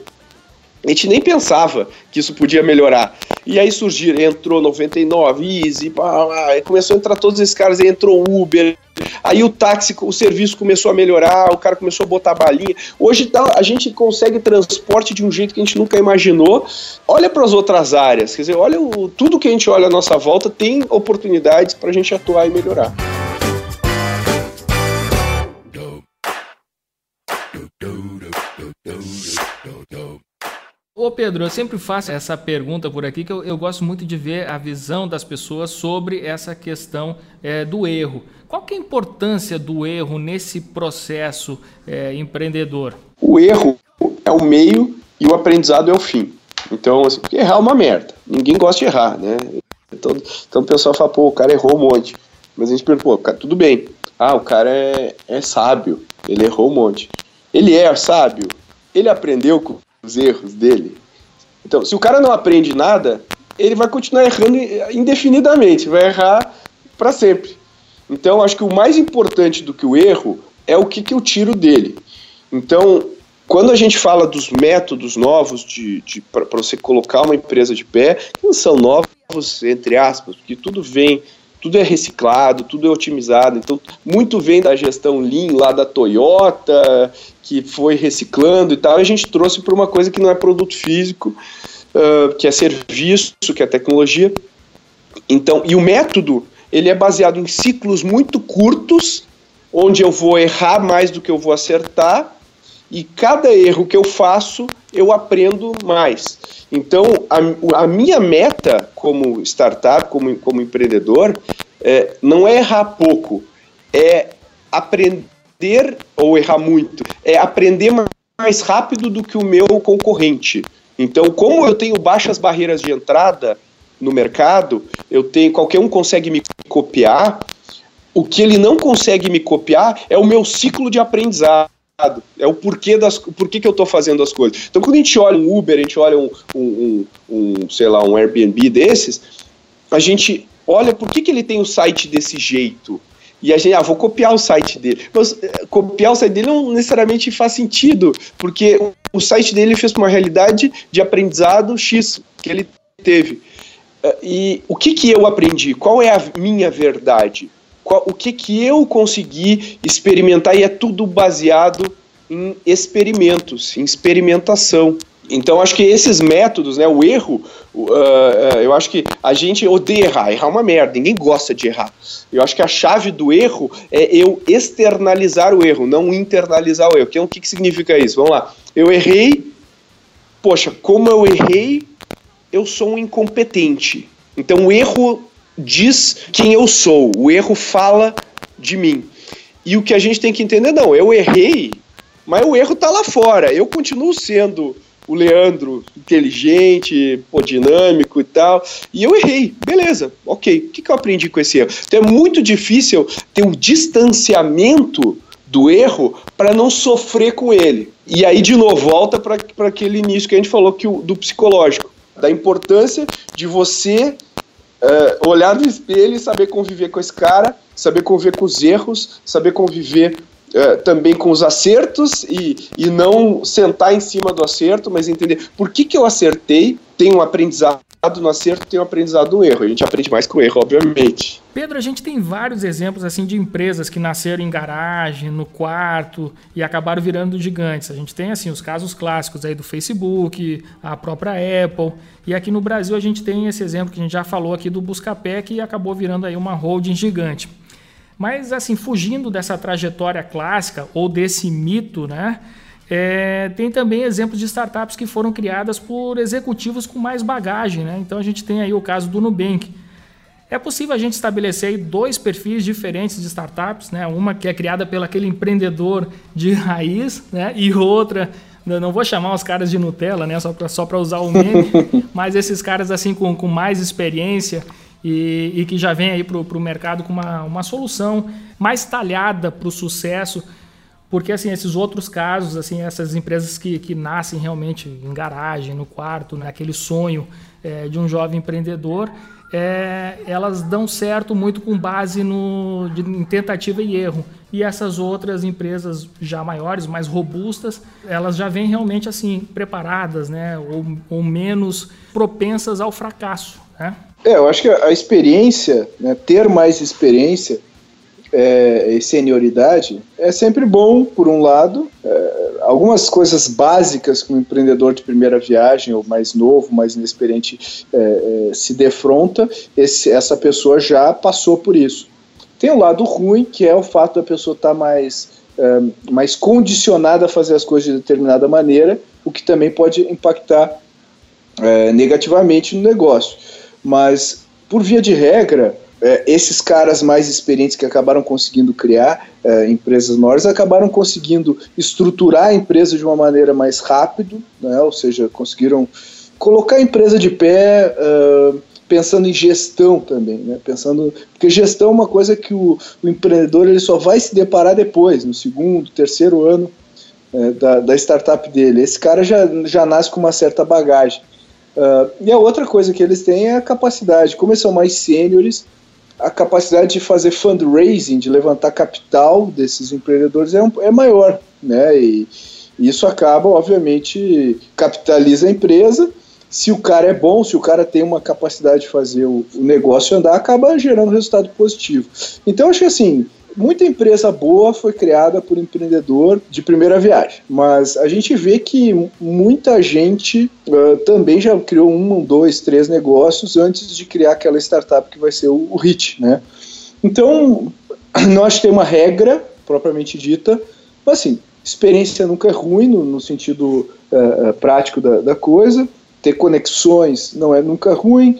A gente nem pensava que isso podia melhorar. E aí surgiu, entrou 99, Easy, pá, começou a entrar todos esses caras, aí entrou Uber, aí o táxi, o serviço começou a melhorar, o cara começou a botar balinha. Hoje tá, a gente consegue transporte de um jeito que a gente nunca imaginou. Olha para as outras áreas, quer dizer, olha o, tudo que a gente olha à nossa volta tem oportunidades para a gente atuar e melhorar.
Pedro, eu sempre faço essa pergunta por aqui, que eu, eu gosto muito de ver a visão das pessoas sobre essa questão é, do erro. Qual que é a importância do erro nesse processo é, empreendedor?
O erro é o meio e o aprendizado é o fim. Então, assim, errar é uma merda. Ninguém gosta de errar, né? Então, então o pessoal fala, pô, o cara errou um monte. Mas a gente pergunta, pô, cara, tudo bem. Ah, o cara é, é sábio, ele errou um monte. Ele é sábio, ele aprendeu com os erros dele. Então, se o cara não aprende nada, ele vai continuar errando indefinidamente, vai errar para sempre. Então, acho que o mais importante do que o erro é o que, que eu tiro dele. Então, quando a gente fala dos métodos novos de, de para você colocar uma empresa de pé, que não são novos, entre aspas, porque tudo vem, tudo é reciclado, tudo é otimizado. Então, muito vem da gestão Lean lá da Toyota, que foi reciclando e tal, e a gente trouxe para uma coisa que não é produto físico, uh, que é serviço, que é tecnologia. Então, e o método, ele é baseado em ciclos muito curtos, onde eu vou errar mais do que eu vou acertar, e cada erro que eu faço, eu aprendo mais. Então, a, a minha meta como startup, como, como empreendedor, é, não é errar pouco, é aprender ou errar muito, é aprender mais rápido do que o meu concorrente. Então, como eu tenho baixas barreiras de entrada no mercado, eu tenho qualquer um consegue me copiar. O que ele não consegue me copiar é o meu ciclo de aprendizado é o porquê das porquê que eu estou fazendo as coisas. Então, quando a gente olha um Uber, a gente olha um, um, um, um sei lá, um Airbnb desses, a gente olha por que, que ele tem o site desse jeito. E a gente, ah, vou copiar o site dele. Mas eh, copiar o site dele não necessariamente faz sentido, porque o site dele fez uma realidade de aprendizado X que ele teve. Eh, e o que, que eu aprendi? Qual é a minha verdade? qual, o que, que eu consegui experimentar e é tudo baseado em experimentos, em experimentação. Então, acho que esses métodos, né, o erro, uh, eu acho que a gente odeia errar. Errar é uma merda, ninguém gosta de errar. Eu acho que a chave do erro é eu externalizar o erro, não internalizar o erro. Então, o que, que significa isso? Vamos lá. Eu errei, poxa, como eu errei, eu sou um incompetente. Então, o erro diz quem eu sou, o erro fala de mim. E o que a gente tem que entender, não, eu errei, mas o erro está lá fora. Eu continuo sendo o Leandro inteligente, pô, dinâmico e tal, e eu errei, beleza, ok. O que, que eu aprendi com esse erro? Então é muito difícil ter um distanciamento do erro para não sofrer com ele. E aí, de novo, volta para aquele início que a gente falou que o, do psicológico, da importância de você uh, olhar no espelho e saber conviver com esse cara, saber conviver com os erros, saber conviver uh, também com os acertos e, e não sentar em cima do acerto, mas entender por que, que eu acertei, tem um aprendizado no acerto, tem um aprendizado no erro. A gente aprende mais com o erro, obviamente.
Pedro, a gente tem vários exemplos assim de empresas que nasceram em garagem, no quarto e acabaram virando gigantes. A gente tem assim os casos clássicos aí do Facebook, a própria Apple, e aqui no Brasil a gente tem esse exemplo que a gente já falou aqui do Buscapé que acabou virando aí uma holding gigante. Mas assim, fugindo dessa trajetória clássica ou desse mito, né? É, tem também exemplos de startups que foram criadas por executivos com mais bagagem. Né? Então a gente tem aí o caso do Nubank. É possível a gente estabelecer dois perfis diferentes de startups, né? uma que é criada pelo aquele empreendedor de [LAUGHS] raiz né? e outra, não vou chamar os caras de Nutella, né? só para só usar o meme, [LAUGHS] mas esses caras assim com, com mais experiência e, e que já vem aí para o mercado com uma, uma solução mais talhada para o sucesso porque assim esses outros casos assim essas empresas que, que nascem realmente em garagem no quarto naquele sonho é, de um jovem empreendedor é, elas dão certo muito com base no de, em tentativa e erro. E essas outras empresas já maiores mais robustas elas já vêm realmente assim preparadas né ou, ou menos propensas ao fracasso né?
É, eu acho que a experiência, né, ter mais experiência é, e senioridade é sempre bom, por um lado. É, algumas coisas básicas que um empreendedor de primeira viagem, ou mais novo, mais inexperiente, é, é se defronta, esse, essa pessoa já passou por isso. Tem um lado ruim, que é o fato da pessoa estar tá mais, é, mais condicionada a fazer as coisas de determinada maneira, o que também pode impactar é, negativamente no negócio. Mas, por via de regra, é, esses caras mais experientes que acabaram conseguindo criar é, empresas maiores acabaram conseguindo estruturar a empresa de uma maneira mais rápida, né? ou seja, conseguiram colocar a empresa de pé uh, pensando em gestão também, né? pensando porque gestão é uma coisa que o, o empreendedor ele só vai se deparar depois, no segundo, terceiro ano é, da, da, startup dele. Esse cara já, já nasce com uma certa bagagem. Uh, e a outra coisa que eles têm é a capacidade, como eles são mais sêniores, a capacidade de fazer fundraising, de levantar capital desses empreendedores é, um, é maior, né? E, e isso acaba, obviamente, capitaliza a empresa. Se o cara é bom, se o cara tem uma capacidade de fazer o, o negócio andar, acaba gerando resultado positivo. Então, acho que assim, muita empresa boa foi criada por empreendedor de primeira viagem, mas a gente vê que muita gente uh, também já criou um, dois, três negócios antes de criar aquela startup que vai ser o, o HIT, né? Então, [CLEARS THROAT] não acho que tem uma regra propriamente dita, mas assim, experiência nunca é ruim no, no sentido uh, prático da, da coisa, ter conexões não é nunca ruim,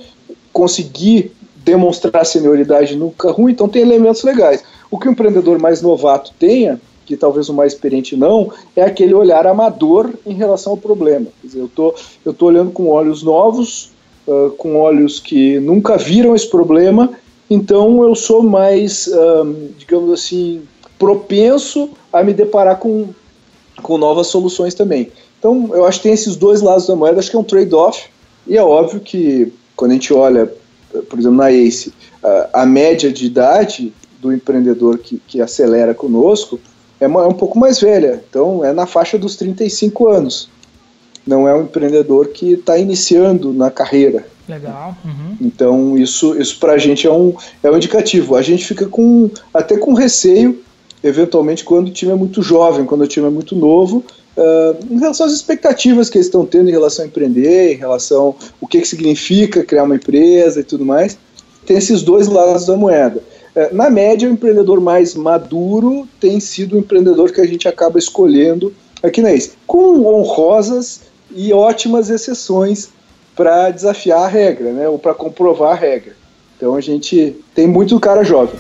conseguir demonstrar senioridade nunca é ruim, então tem elementos legais. O que o empreendedor mais novato tenha, que talvez o mais experiente não, é aquele olhar amador em relação ao problema. Quer dizer, eu tô, estou tô olhando com olhos novos, uh, com olhos que nunca viram esse problema, então eu sou mais, um, digamos assim, propenso a me deparar com, com novas soluções também. Então eu acho que tem esses dois lados da moeda, acho que é um trade-off, e é óbvio que quando a gente olha, por exemplo, na ACE, a média de idade do empreendedor que, que acelera conosco é, uma, é um pouco mais velha, então é na faixa dos 35 anos. Não é um empreendedor que está iniciando na carreira.
Legal. Uhum.
Então isso, isso para a gente é um, é um indicativo. A gente fica com até com receio, eventualmente, quando o time é muito jovem, quando o time é muito novo, Uh, em relação às expectativas que eles estão tendo em relação a empreender, em relação o que, que significa criar uma empresa e tudo mais, tem esses dois lados da moeda. É, na média, o empreendedor mais maduro tem sido o empreendedor que a gente acaba escolhendo aqui na ICE, com honrosas e ótimas exceções para desafiar a regra, né, ou para comprovar a regra. Então a gente tem muito cara jovem.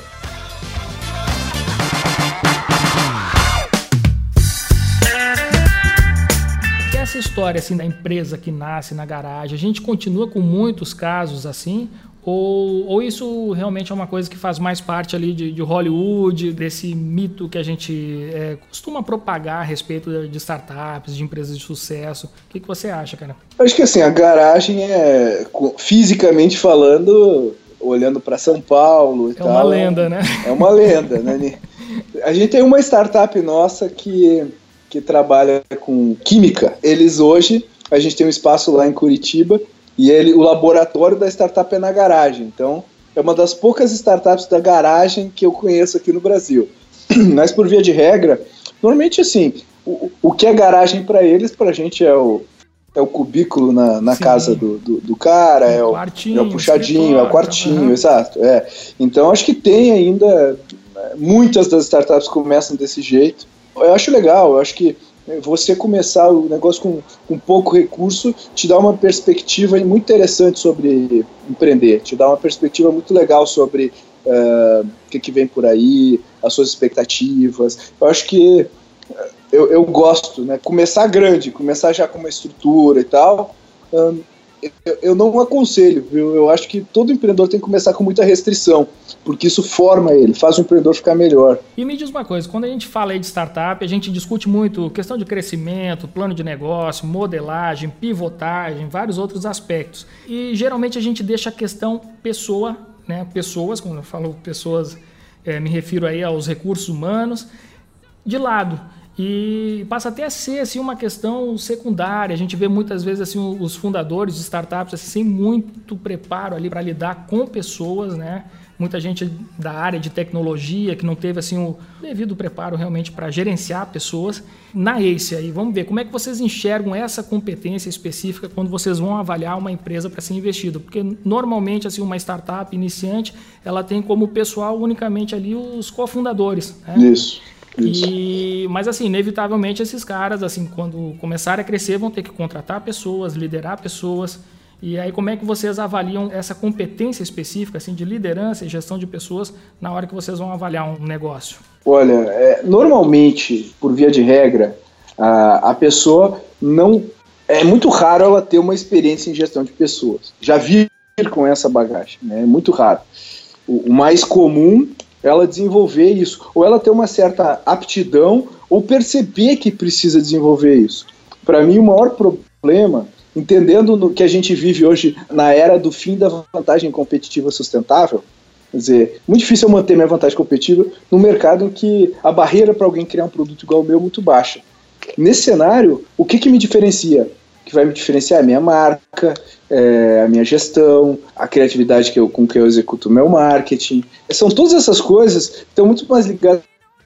essa história assim da empresa que nasce na garagem, a gente continua com muitos casos assim, ou, ou isso realmente é uma coisa que faz mais parte ali de, de Hollywood, desse mito que a gente é, costuma propagar a respeito de startups, de empresas de sucesso? O que, que você acha, cara?
Acho que assim, a garagem é, fisicamente falando, olhando para São Paulo e
é
tal.
É uma lenda, né?
É uma lenda, né? A gente tem uma startup nossa que, que trabalha com química. Eles hoje, a gente tem um espaço lá em Curitiba e ele, o laboratório da startup é na garagem. Então, é uma das poucas startups da garagem que eu conheço aqui no Brasil. [CLEARS THROAT] Mas, por via de regra, normalmente assim, o, o que é garagem para eles, para a gente é o, é o cubículo na, na casa do, do, do cara, é, é o, é o puxadinho, é o quartinho, uhum. exato. É. Então acho que tem ainda. Né, muitas das startups começam desse jeito. Eu acho legal, eu acho que você começar o negócio com, com pouco recurso te dá uma perspectiva muito interessante sobre empreender, te dá uma perspectiva muito legal sobre uh, o que, que vem por aí, as suas expectativas. Eu acho que uh, eu, eu gosto, né? Começar grande, começar já com uma estrutura e tal. Eu, eu não aconselho, viu? Eu acho que todo empreendedor tem que começar com muita restrição, porque isso forma ele, faz o empreendedor ficar melhor.
E me diz uma coisa, quando a gente fala de startup, a gente discute muito questão de crescimento, plano de negócio, modelagem, pivotagem, vários outros aspectos. E geralmente a gente deixa a questão pessoa, né? Pessoas, quando eu falo pessoas, é, me refiro aí aos recursos humanos, de lado e passa até a ser assim uma questão secundária. A gente vê muitas vezes assim os fundadores de startups assim, sem muito preparo ali para lidar com pessoas, né? Muita gente da área de tecnologia que não teve assim o devido preparo realmente para gerenciar pessoas. Na ACE aí, vamos ver como é que vocês enxergam essa competência específica quando vocês vão avaliar uma empresa para ser investido, porque normalmente assim uma startup iniciante, ela tem como pessoal unicamente ali os cofundadores, né?
Isso.
E, mas assim, inevitavelmente esses caras, assim, quando começarem a crescer, vão ter que contratar pessoas, liderar pessoas. E aí, como é que vocês avaliam essa competência específica, assim, de liderança e gestão de pessoas na hora que vocês vão avaliar um negócio?
Olha, é, normalmente, por via de regra, a, a pessoa não. É muito raro ela ter uma experiência em gestão de pessoas. Já vir com essa bagagem, né? É muito raro. O, o mais comum ela desenvolver isso, ou ela ter uma certa aptidão, ou perceber que precisa desenvolver isso. Para mim, o maior problema entendendo no que a gente vive hoje na era do fim da vantagem competitiva sustentável, quer dizer, muito difícil eu manter minha vantagem competitiva no mercado em que a barreira para alguém criar um produto igual ao meu é muito baixa. Nesse cenário, o que, que me diferencia? Que vai me diferenciar é a minha marca, é, a minha gestão, a criatividade que eu, com que eu executo o meu marketing. São todas essas coisas que estão muito mais ligadas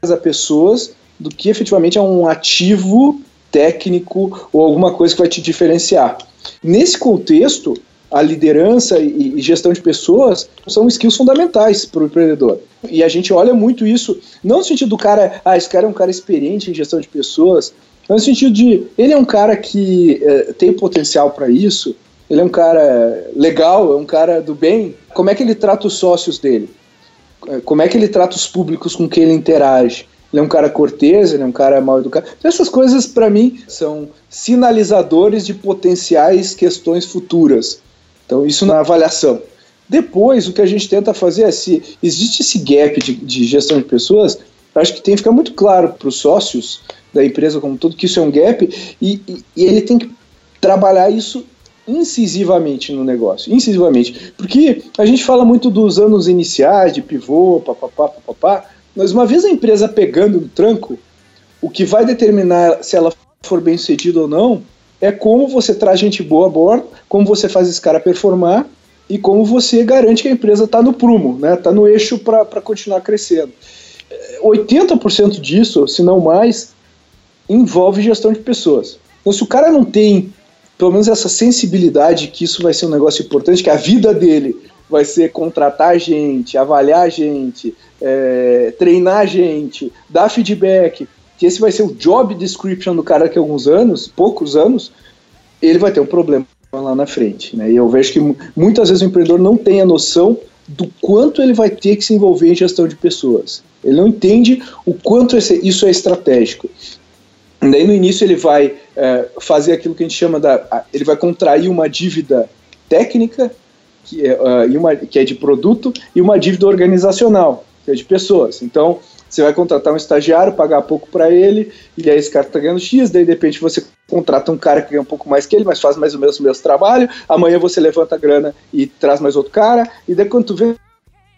a pessoas do que efetivamente a um ativo técnico ou alguma coisa que vai te diferenciar. Nesse contexto, a liderança e, gestão de pessoas são skills fundamentais para o empreendedor. E a gente olha muito isso, não no sentido do cara, ah, esse cara é um cara experiente em gestão de pessoas, mas no sentido de ele é um cara que é, tem potencial para isso, ele é um cara legal, é um cara do bem. Como é que ele trata os sócios dele? Como é que ele trata os públicos com quem ele interage? ele é um cara cortês, ele é um cara mal educado. Então, essas coisas, para mim, são sinalizadores de potenciais questões futuras. Então, isso na avaliação. Depois, o que a gente tenta fazer é se existe esse gap de, de gestão de pessoas, acho que tem que ficar muito claro para os sócios da empresa como todo que isso é um gap e, e, e ele tem que trabalhar isso incisivamente no negócio, incisivamente, porque a gente fala muito dos anos iniciais de pivô, papapá, papapá, mas uma vez a empresa pegando no tranco, o que vai determinar se ela for bem sucedida ou não é como você traz gente boa a bordo, como você faz esse cara performar e como você garante que a empresa está no prumo, está né? No eixo para continuar crescendo. 80% disso, se não mais, envolve gestão de pessoas. Então, se o cara não tem pelo menos essa sensibilidade que isso vai ser um negócio importante, que a vida dele vai ser contratar gente, avaliar gente, é, treinar gente, dar feedback, que esse vai ser o job description do cara daqui a alguns anos, poucos anos, ele vai ter um problema lá na frente. Né? E eu vejo que muitas vezes o empreendedor não tem a noção do quanto ele vai ter que se envolver em gestão de pessoas. Ele não entende o quanto isso é estratégico. Daí no início ele vai é, fazer aquilo que a gente chama da. Ele vai contrair uma dívida técnica, que é, uh, uma, que é de produto, e uma dívida organizacional, que é de pessoas. Então, você vai contratar um estagiário, pagar pouco para ele, e aí esse cara está ganhando X, daí de repente você contrata um cara que ganha um pouco mais que ele, mas faz mais ou menos o mesmo trabalho, amanhã você levanta a grana e traz mais outro cara, e daí quando tu vê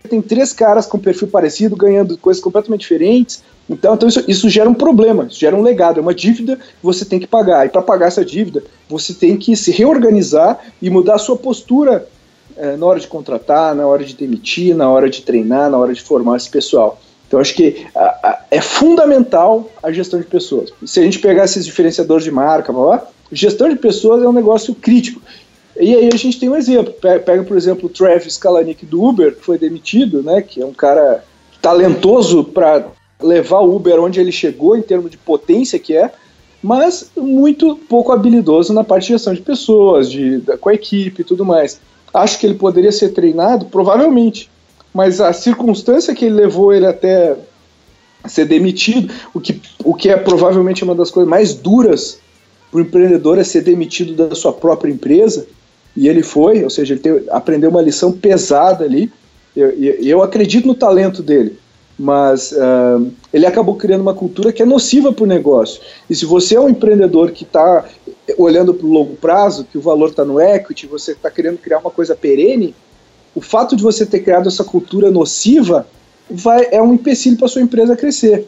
tem três caras com perfil parecido, ganhando coisas completamente diferentes. Então, então isso, isso, gera um problema, isso gera um legado, é uma dívida que você tem que pagar. E para pagar essa dívida, você tem que se reorganizar e mudar a sua postura é, na hora de contratar, na hora de demitir, na hora de treinar, na hora de formar esse pessoal. Então, acho que a, a, é fundamental a gestão de pessoas. Se a gente pegar esses diferenciadores de marca, blá, blá, gestão de pessoas é um negócio crítico. E aí a gente tem um exemplo. Pega, por exemplo, o Travis Kalanick do Uber, que foi demitido, né, que é um cara talentoso para levar o Uber onde ele chegou em termos de potência que é, mas muito pouco habilidoso na parte de gestão de pessoas, de, da, com a equipe e tudo mais. Acho que ele poderia ser treinado, provavelmente, mas a circunstância que levou ele até ser demitido, o que, o que é provavelmente uma das coisas mais duras para o empreendedor é ser demitido da sua própria empresa, e ele foi, ou seja, ele teve, aprendeu uma lição pesada ali. Eu, eu acredito no talento dele, mas uh, ele acabou criando uma cultura que é nociva para o negócio. E se você é um empreendedor que está olhando para o longo prazo, que o valor está no equity, você está querendo criar uma coisa perene, o fato de você ter criado essa cultura nociva vai, é um empecilho para sua empresa crescer.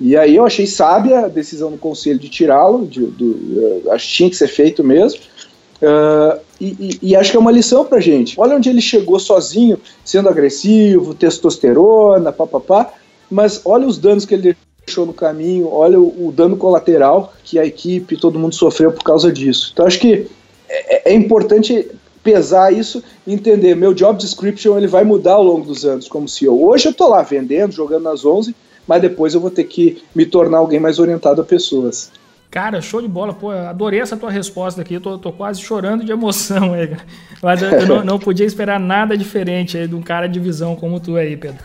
E aí eu achei sábia a decisão do conselho de tirá-lo, de, uh, acho que tinha que ser feito mesmo. Uh, e, e, e, acho que é uma lição pra gente. Olha onde ele chegou sozinho, sendo agressivo, testosterona, papapá, mas olha os danos que ele deixou no caminho, olha o, o dano colateral que a equipe, todo mundo sofreu por causa disso. Então acho que é, é importante pesar isso e entender, meu job description ele vai mudar ao longo dos anos como CEO. Hoje eu estou lá vendendo, jogando nas 11, mas depois eu vou ter que me tornar alguém mais orientado a pessoas.
Cara, show de bola. Pô, adorei essa tua resposta aqui. Eu tô, tô quase chorando de emoção aí, cara. Mas eu, eu não, não, podia esperar nada diferente aí de um cara de visão como tu aí, Pedro.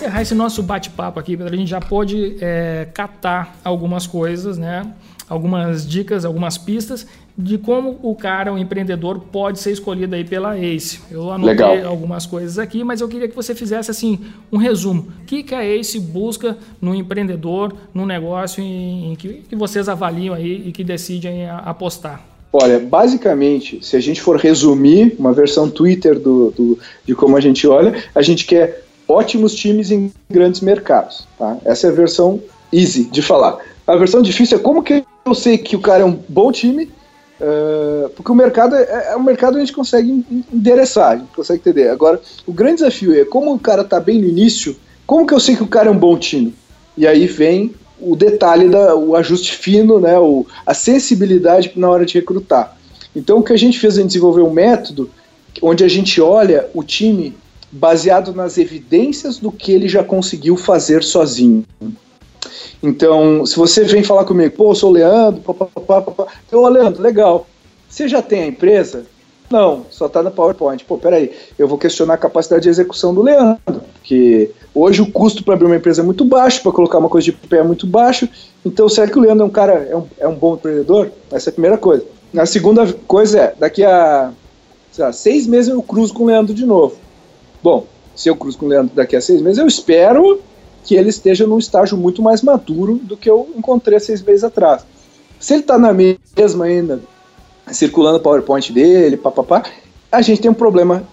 Encerrar esse nosso bate-papo aqui, Pedro. A gente já pôde é, catar algumas coisas, né? algumas dicas, algumas pistas de como o cara, o empreendedor, pode ser escolhido aí pela ACE. Eu anotei Legal. algumas coisas aqui, mas eu queria que você fizesse assim um resumo. O que, que a ACE busca no empreendedor, no negócio em, em que, que, vocês avaliam aí e que decidem apostar?
Olha, basicamente, se a gente for resumir uma versão Twitter do, do, de como a gente olha, a gente quer ótimos times em grandes mercados. Tá? Essa é a versão easy de falar. A versão difícil é como que eu sei que o cara é um bom time, uh, porque o mercado é, é um mercado a gente consegue endereçar, a gente consegue entender. Agora, o grande desafio é como o cara está bem no início, como que eu sei que o cara é um bom time? E aí vem o detalhe, da, o ajuste fino, né, o, a sensibilidade na hora de recrutar. Então, o que a gente fez é desenvolver um método onde a gente olha o time baseado nas evidências do que ele já conseguiu fazer sozinho. Então, se você vem falar comigo, pô, sou o Leandro, papapá, papapá. Ô, Leandro, legal. Você já tem a empresa? Não, só está no PowerPoint. Pô, peraí, eu vou questionar a capacidade de execução do Leandro, porque hoje o custo para abrir uma empresa é muito baixo, para colocar uma coisa de pé é muito baixo. Então, será que o Leandro é um cara, é um, é um bom empreendedor? Essa é a primeira coisa. A segunda coisa é, daqui a lá, seis meses eu cruzo com o Leandro de novo. Bom, se eu cruzo com o Leandro daqui a seis meses, eu espero que ele esteja num estágio muito mais maduro do que eu encontrei seis meses atrás. Se ele está na mesma ainda, circulando o PowerPoint dele, papapá, a gente tem um problema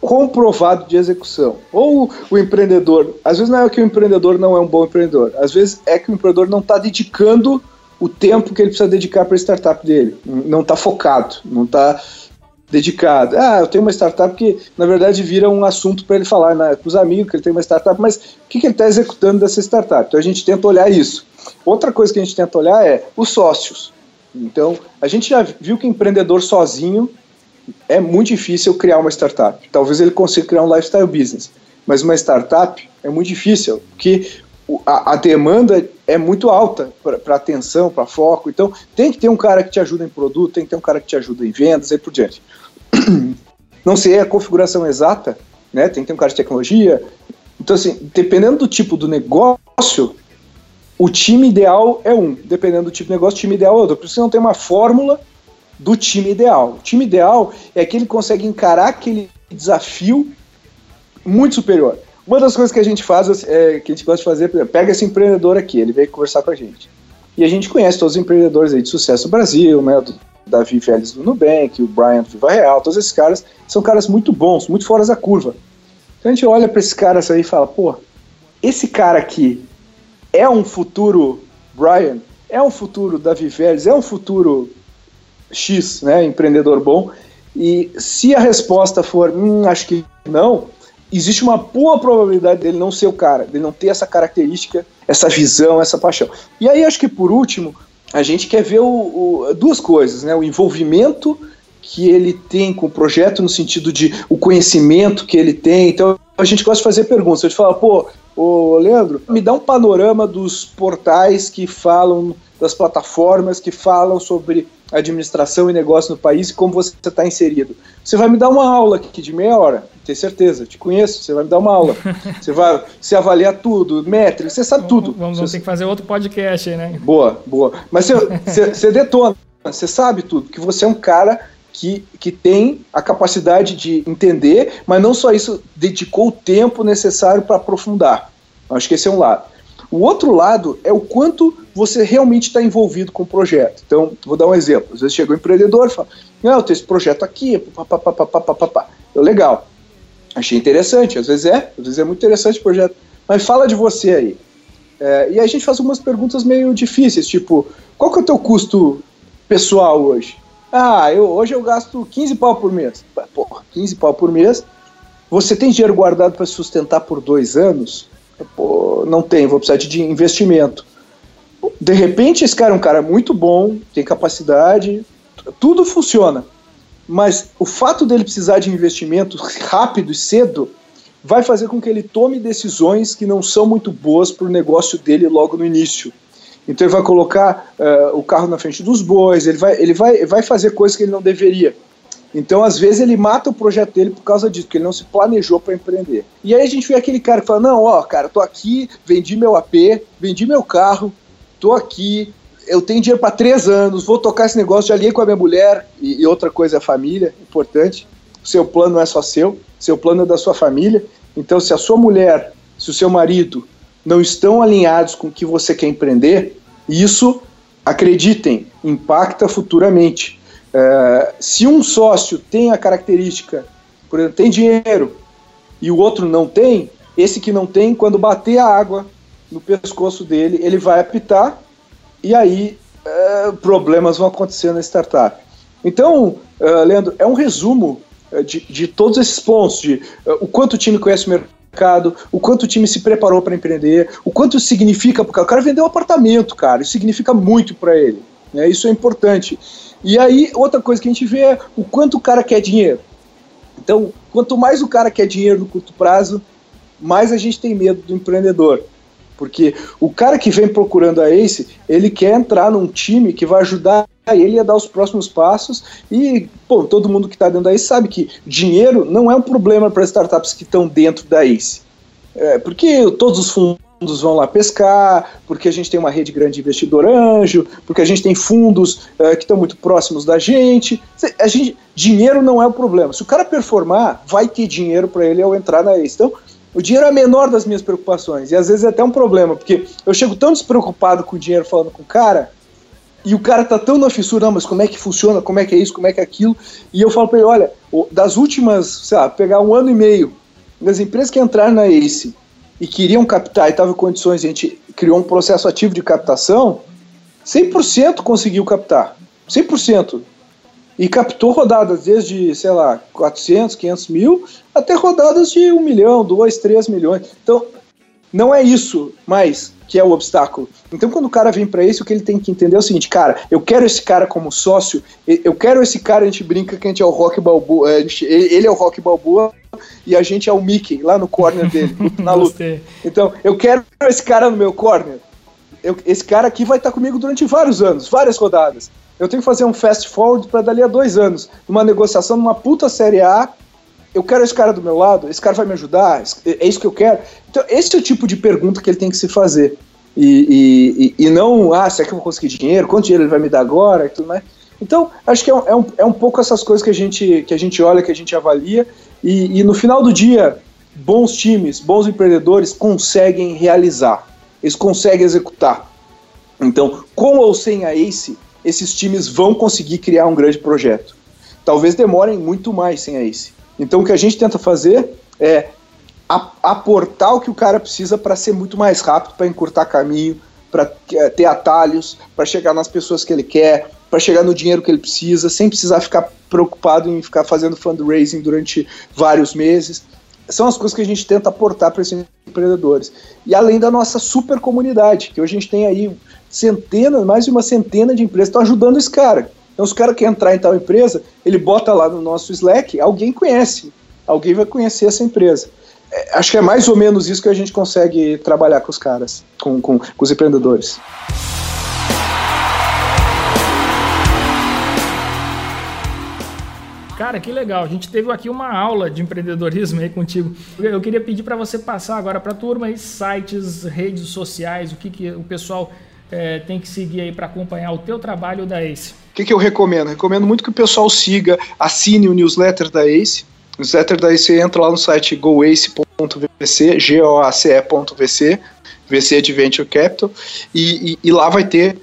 comprovado de execução. Ou o empreendedor, às vezes não é que o empreendedor não é um bom empreendedor, às vezes é que o empreendedor não está dedicando o tempo que ele precisa dedicar para a startup dele, não está focado, não está dedicado. Ah, eu tenho uma startup que, na verdade, vira um assunto para ele falar né, com os amigos que ele tem uma startup, mas o que, que ele está executando dessa startup? Então a gente tenta olhar isso. Outra coisa que a gente tenta olhar é os sócios. Então, a gente já viu que empreendedor sozinho é muito difícil criar uma startup. Talvez ele consiga criar um lifestyle business, mas uma startup é muito difícil, porque a, a demanda é muito alta para atenção, para foco. Então, tem que ter um cara que te ajuda em produto, tem que ter um cara que te ajuda em vendas e por diante. [CLEARS THROAT] Não sei a configuração exata, né? Tem que ter um cara de tecnologia. Então, assim, dependendo do tipo do negócio, o time ideal é um. Dependendo do tipo de negócio, o time ideal é outro. Por isso não tem uma fórmula do time ideal. O time ideal é que consegue encarar aquele desafio muito superior. Uma das coisas que a gente faz, é, que a gente gosta de fazer, pega esse empreendedor aqui, ele veio conversar com a gente. E a gente conhece todos os empreendedores aí de sucesso no Brasil, né? Do Davi Félix do Nubank, o Brian do Viva Real, todos esses caras são caras muito bons, muito fora da curva. Então a gente olha para esses caras aí e fala, pô, esse cara aqui é um futuro Brian, é um futuro Davi Félix, é um futuro X, né? Empreendedor bom. E se a resposta for, hum, acho que não, existe uma boa probabilidade dele não ser o cara, dele não ter essa característica, essa visão, essa paixão. E aí acho que por último, a gente quer ver o, o, duas coisas, né? O envolvimento que ele tem com o projeto no sentido de o conhecimento que ele tem. Então a gente gosta de fazer perguntas. A gente fala, pô, ô Leandro, me dá um panorama dos portais que falam, das plataformas que falam sobre administração e negócio no país e como você está inserido. Você vai me dar uma aula aqui de meia hora, tenho certeza, te conheço, você vai me dar uma aula. [LAUGHS] Você vai se avaliar tudo, métrica, você sabe tudo.
Vamos, vamos
ter
que fazer outro podcast aí, né?
Boa, boa. Mas você, [LAUGHS] você, você detona, você sabe tudo, que você é um cara que, que tem a capacidade de entender, mas não só isso, dedicou o tempo necessário para aprofundar. Acho que esse é um lado. O outro lado é o quanto você realmente está envolvido com o projeto. Então, vou dar um exemplo. Às vezes chega um empreendedor e fala, não, eu tenho esse projeto aqui, papapá. Legal. Achei interessante, às vezes é, às vezes é muito interessante o projeto. Mas fala de você aí. É, e aí a gente faz algumas perguntas meio difíceis, tipo, qual que é o teu custo pessoal hoje? Ah, eu, hoje eu gasto 15 pau por mês. Porra, 15 pau por mês. Você tem dinheiro guardado para sustentar por dois anos? Pô, não tem, vou precisar de investimento. De repente, esse cara é um cara muito bom, tem capacidade, tudo funciona. Mas o fato dele precisar de investimento rápido e cedo vai fazer com que ele tome decisões que não são muito boas para o negócio dele logo no início. Então ele vai colocar uh, o carro na frente dos bois, ele vai, ele vai, vai fazer coisas que ele não deveria. Então, às vezes, ele mata o projeto dele por causa disso, porque ele não se planejou para empreender. E aí a gente vê aquele cara que fala: Não, ó, cara, tô aqui, vendi meu AP, vendi meu carro, tô aqui, eu tenho dinheiro para três anos, vou tocar esse negócio, já aliei com a minha mulher, e, e outra coisa é a família, importante. Seu plano não é só seu, seu plano é da sua família. Então, se a sua mulher, se o seu marido não estão alinhados com o que você quer empreender, isso, acreditem, impacta futuramente. É, se um sócio tem a característica, por exemplo, tem dinheiro e o outro não tem, esse que não tem, quando bater a água no pescoço dele, ele vai apitar e aí é, problemas vão acontecer na startup. Então, uh, Leandro, é um resumo uh, de, de, todos esses pontos, de uh, o quanto o time conhece o mercado, o quanto o time se preparou para empreender, o quanto isso significa, porque o cara vendeu um apartamento, cara, isso significa muito para ele, né? isso é importante. E aí, outra coisa que a gente vê é o quanto o cara quer dinheiro. Então, quanto mais o cara quer dinheiro no curto prazo, mais a gente tem medo do empreendedor. Porque o cara que vem procurando a Ace, ele quer entrar num time que vai ajudar ele a dar os próximos passos. E, pô, todo mundo que está dentro da Ace sabe que dinheiro não é um problema para startups que estão dentro da Ace. É, porque todos os fundos vão lá pescar, porque a gente tem uma rede grande de investidor anjo, porque a gente tem fundos é, que estão muito próximos da gente. A gente. Dinheiro não é o problema. Se o cara performar, vai ter dinheiro para ele ao entrar na Ace. Então, o dinheiro é a menor das minhas preocupações. E às vezes é até um problema, porque eu chego tão despreocupado com o dinheiro falando com o cara, e o cara tá tão na fissura, não, mas como é que funciona, como é que é isso, como é que é aquilo. E eu falo para ele, olha, das últimas, sei lá, pegar um ano e meio, das empresas que entraram na ACE e queriam captar e estavam em condições, a gente criou um processo ativo de captação, 100% conseguiu captar. 100% e captou rodadas desde, sei lá, 400, 500 mil, até rodadas de 1 milhão, 2, 3 milhões. Então, não é isso mais que é o obstáculo. Então, quando o cara vem para isso, o que ele tem que entender é o seguinte, cara, eu quero esse cara como sócio, eu quero esse cara, a gente brinca que a gente é o Rock Balboa, ele é o Rock Balboa e a gente é o Mickey, lá no corner dele, [LAUGHS] na luta. Então, eu quero esse cara no meu corner. Eu, esse cara aqui vai estar comigo durante vários anos, várias rodadas. Eu tenho que fazer um fast forward para dali a dois anos, numa negociação numa puta série A. Eu quero esse cara do meu lado, esse cara vai me ajudar, é isso que eu quero. Então, esse é o tipo de pergunta que ele tem que se fazer. E, e, e não, ah, será que eu vou conseguir dinheiro? Quanto dinheiro ele vai me dar agora? E tudo mais. Então, acho que é um, é um, é um pouco essas coisas que a gente, que a gente olha, que a gente avalia, e, e no final do dia, bons times, bons empreendedores conseguem realizar, eles conseguem executar. Então, com ou sem a ACE, esses times vão conseguir criar um grande projeto. Talvez demorem muito mais sem a ACE. Então o que a gente tenta fazer é aportar o que o cara precisa para ser muito mais rápido, para encurtar caminho, para é, ter atalhos, para chegar nas pessoas que ele quer, para chegar no dinheiro que ele precisa, sem precisar ficar preocupado em ficar fazendo fundraising durante vários meses. São as coisas que a gente tenta aportar para esses empreendedores. E além da nossa super comunidade, que hoje a gente tem aí centenas, mais de uma centena de empresas estão ajudando esse cara. Então, se o cara quer entrar em tal empresa, ele bota lá no nosso Slack, alguém conhece, alguém vai conhecer essa empresa. É, acho que é mais ou menos isso que a gente consegue trabalhar com os caras, com, com, com os empreendedores.
Cara, que legal. A gente teve aqui uma aula de empreendedorismo aí contigo. Eu queria pedir para você passar agora para a turma aí sites, redes sociais, o que, que o pessoal é, tem que seguir aí para acompanhar o teu trabalho da ACE?
O que, que eu recomendo? recomendo muito que o pessoal siga, assine o newsletter da ACE. O newsletter da ACE entra lá no site goace.vc, G-O-A-C-E.vc, VC de Venture Capital, e, e, e lá vai ter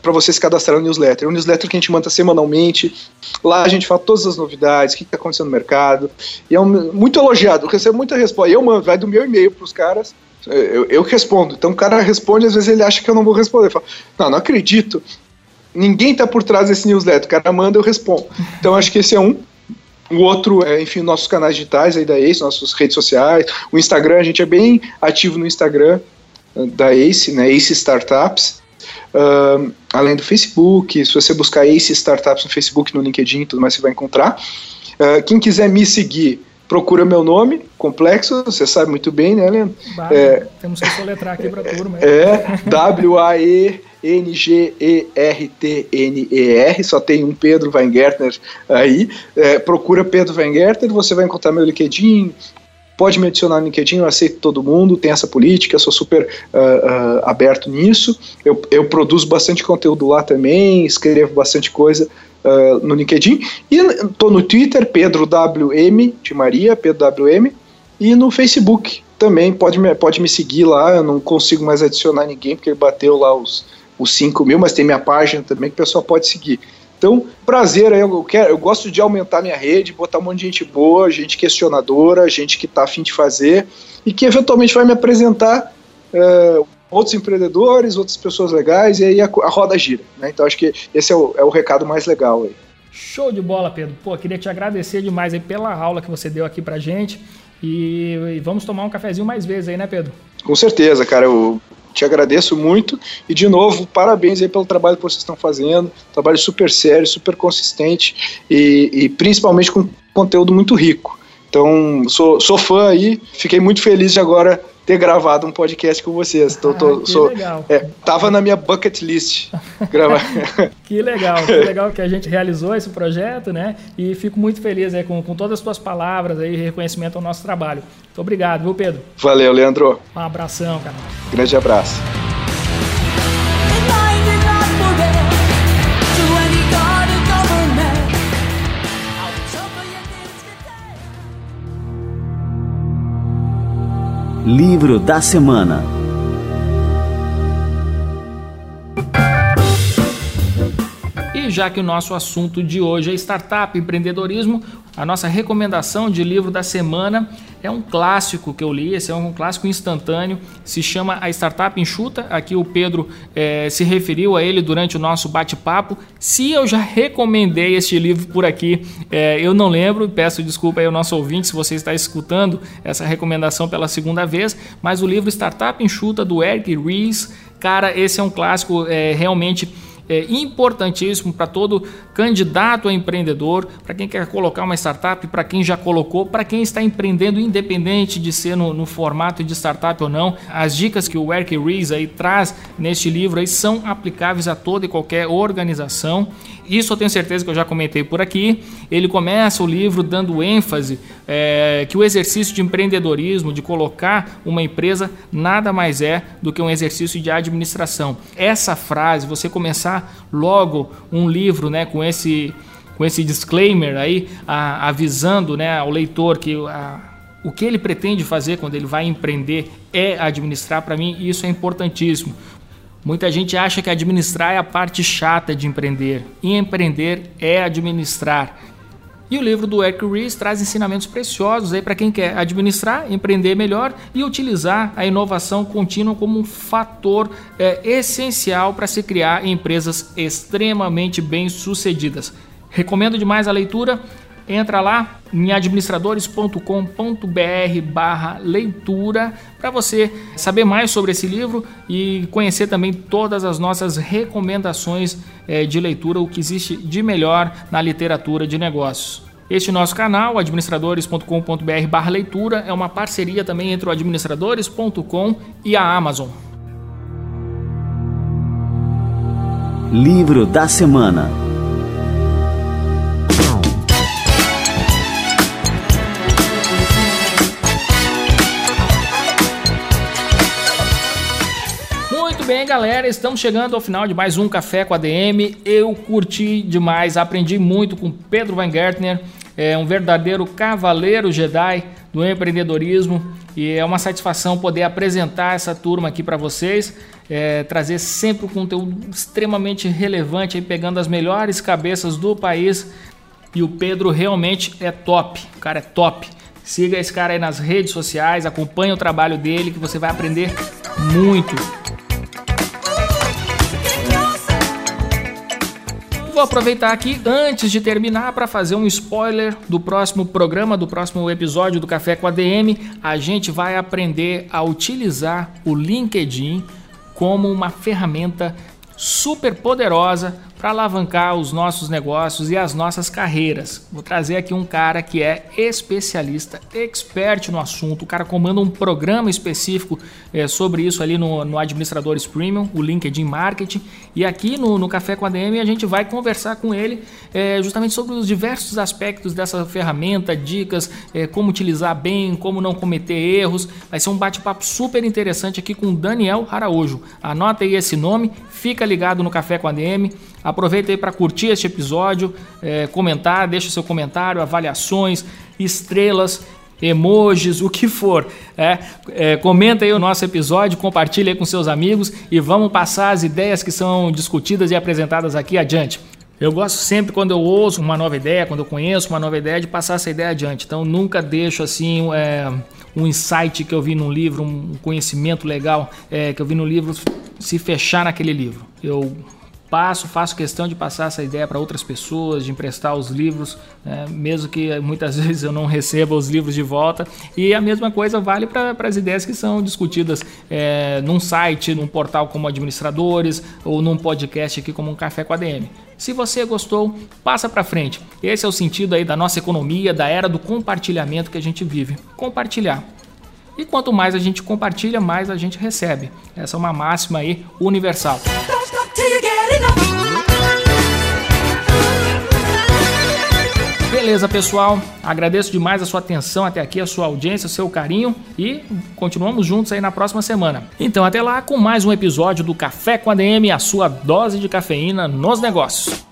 para você se cadastrar no newsletter. É um newsletter que a gente manda semanalmente. Lá a gente fala todas as novidades, o que está acontecendo no mercado. E é um, muito elogiado, eu recebo muita resposta. Eu mando, vai do meu e-mail para os caras eu, eu respondo. Então o cara responde, às vezes ele acha que eu não vou responder. Eu falo, não, não acredito. Ninguém tá por trás desse newsletter. O cara manda, eu respondo. Então acho que esse é um. O outro é, enfim, nossos canais digitais aí da Ace, nossas redes sociais. O Instagram, a gente é bem ativo no Instagram eh, da Ace, né? Ace Startups. uh, além do Facebook. Se você buscar Ace Startups no Facebook, no LinkedIn e tudo mais, você vai encontrar. Uh, quem quiser me seguir, procura meu nome, complexo, você sabe muito bem, né, Leandro?
é, temos que soletrar aqui para a turma.
É, W-A-E-N-G-E-R-T-N-E-R, só tem um Pedro Weingärtner aí. É, procura Pedro Weingärtner, você vai encontrar meu LinkedIn, pode me adicionar no LinkedIn, eu aceito todo mundo, tem essa política, sou super uh, uh, aberto nisso. Eu, eu produzo bastante conteúdo lá também, escrevo bastante coisa uh, no LinkedIn. E estou no Twitter, Pedro WM, de Maria, Pedro WM, e no Facebook também, pode me, pode me seguir lá, eu não consigo mais adicionar ninguém, porque ele bateu lá os, os 5 mil, mas tem minha página também que o pessoal pode seguir. Então, prazer, eu, quero, eu gosto de aumentar minha rede, botar um monte de gente boa, gente questionadora, gente que está afim de fazer e que eventualmente vai me apresentar uh, outros empreendedores, outras pessoas legais, e aí a, a roda gira. Né? Então acho que esse é o, é o recado mais legal aí.
Show de bola, Pedro. Pô, queria te agradecer demais aí pela aula que você deu aqui pra gente. E, e, vamos tomar um cafezinho mais vezes aí, né, Pedro?
Com certeza, cara. Eu te agradeço muito. E, de novo, parabéns aí pelo trabalho que vocês estão fazendo. Trabalho super sério, super consistente e, e principalmente com conteúdo muito rico. Então, sou, sou fã aí. Fiquei muito feliz de agora ter gravado um podcast com vocês. Tô, tô,
ah,
sou,
legal.
É, tava na minha bucket list gravar. [LAUGHS]
que legal, que legal que a gente realizou esse projeto, né? E fico muito feliz é, com, com todas as tuas palavras aí, reconhecimento ao nosso trabalho. Muito obrigado, viu, Pedro?
Valeu, Leandro.
Um abração, cara.
Grande abraço.
Livro da Semana
já que o nosso assunto de hoje é startup, empreendedorismo, a nossa recomendação de livro da semana é um clássico que eu li, esse é um clássico instantâneo, se chama A Startup Enxuta. Aqui o Pedro é, se referiu a ele durante o nosso bate-papo. Se eu já recomendei este livro por aqui, é, eu não lembro, peço desculpa aí ao nosso ouvinte se você está escutando essa recomendação pela segunda vez, mas o livro Startup Enxuta do Eric Ries, cara, esse é um clássico é, realmente é importantíssimo para todo candidato a empreendedor, para quem quer colocar uma startup, para quem já colocou, para quem está empreendendo, independente de ser no, no, formato de startup ou não. As dicas que o Eric Ries aí traz neste livro aí são aplicáveis a toda e qualquer organização. Isso eu tenho certeza que eu já comentei por aqui. Ele começa o livro dando ênfase é, que o exercício de empreendedorismo, de colocar uma empresa, nada mais é do que um exercício de administração. Essa frase, você começar logo um livro né, com esse com esse disclaimer aí, a, avisando né, ao leitor que a, o que ele pretende fazer quando ele vai empreender é administrar, para mim isso é importantíssimo. Muita gente acha que administrar é a parte chata de empreender, e empreender é administrar. E o livro do Eric Ries traz ensinamentos preciosos aí para quem quer administrar, empreender melhor e utilizar a inovação contínua como um fator é, essencial para se criar empresas extremamente bem-sucedidas. Recomendo demais a leitura. Entra lá em administradores.com.br barra leitura para você saber mais sobre esse livro e conhecer também todas as nossas recomendações é, de leitura, o que existe de melhor na literatura de negócios. Este nosso canal, administradores.com.br barra leitura, é uma parceria também entre o administradores.com e a Amazon.
Livro da Semana
Muito bem, galera, estamos chegando ao final de mais um Café com a DM. Eu curti demais, aprendi muito com Pedro Weingärtner, é um verdadeiro cavaleiro Jedi do empreendedorismo e é uma satisfação poder apresentar essa turma aqui para vocês, é, trazer sempre um conteúdo extremamente relevante, aí, pegando as melhores cabeças do país. E o Pedro realmente é top, o cara é top. Siga esse cara aí nas redes sociais, acompanhe o trabalho dele que você vai aprender muito. Vou aproveitar aqui antes de terminar para fazer um spoiler do próximo programa, do próximo episódio do Café com a DM. A gente vai aprender a utilizar o LinkedIn como uma ferramenta super poderosa para alavancar os nossos negócios e as nossas carreiras. Vou trazer aqui um cara que é especialista, expert no assunto. O cara comanda um programa específico é, sobre isso ali no, no Administradores Premium, o LinkedIn Marketing. E aqui no, no Café com a DM a gente vai conversar com ele é, justamente sobre os diversos aspectos dessa ferramenta, dicas, é, como utilizar bem, como não cometer erros. Vai ser um bate-papo super interessante aqui com Daniel Araújo. Anota aí esse nome, fica ligado no Café com a DM. Aproveita aí para curtir este episódio, é, comentar, deixa seu comentário, avaliações, estrelas, emojis, o que for. É, é, comenta aí o nosso episódio, compartilha aí com seus amigos e vamos passar as ideias que são discutidas e apresentadas aqui adiante. Eu gosto sempre quando eu ouço uma nova ideia, quando eu conheço uma nova ideia, de passar essa ideia adiante. Então nunca deixo assim é, um insight que eu vi num livro, um conhecimento legal é, que eu vi no livro se fechar naquele livro. Eu passo, faço questão de passar essa ideia para outras pessoas, de emprestar os livros, né, mesmo que muitas [LAUGHS] vezes eu não receba os livros de volta. E a mesma coisa vale para as ideias que são discutidas é, num site, num portal como Administradores ou num podcast aqui como um Café com a DM. Se você gostou, passa para frente. Esse é o sentido aí da nossa economia, da era do compartilhamento que a gente vive. Compartilhar. E quanto mais a gente compartilha, mais a gente recebe. Essa é uma máxima aí universal. Beleza, pessoal. Agradeço demais a sua atenção até aqui, a sua audiência, o seu carinho e continuamos juntos aí na próxima semana. Então, até lá com mais um episódio do Café com a DM, a sua dose de cafeína nos negócios.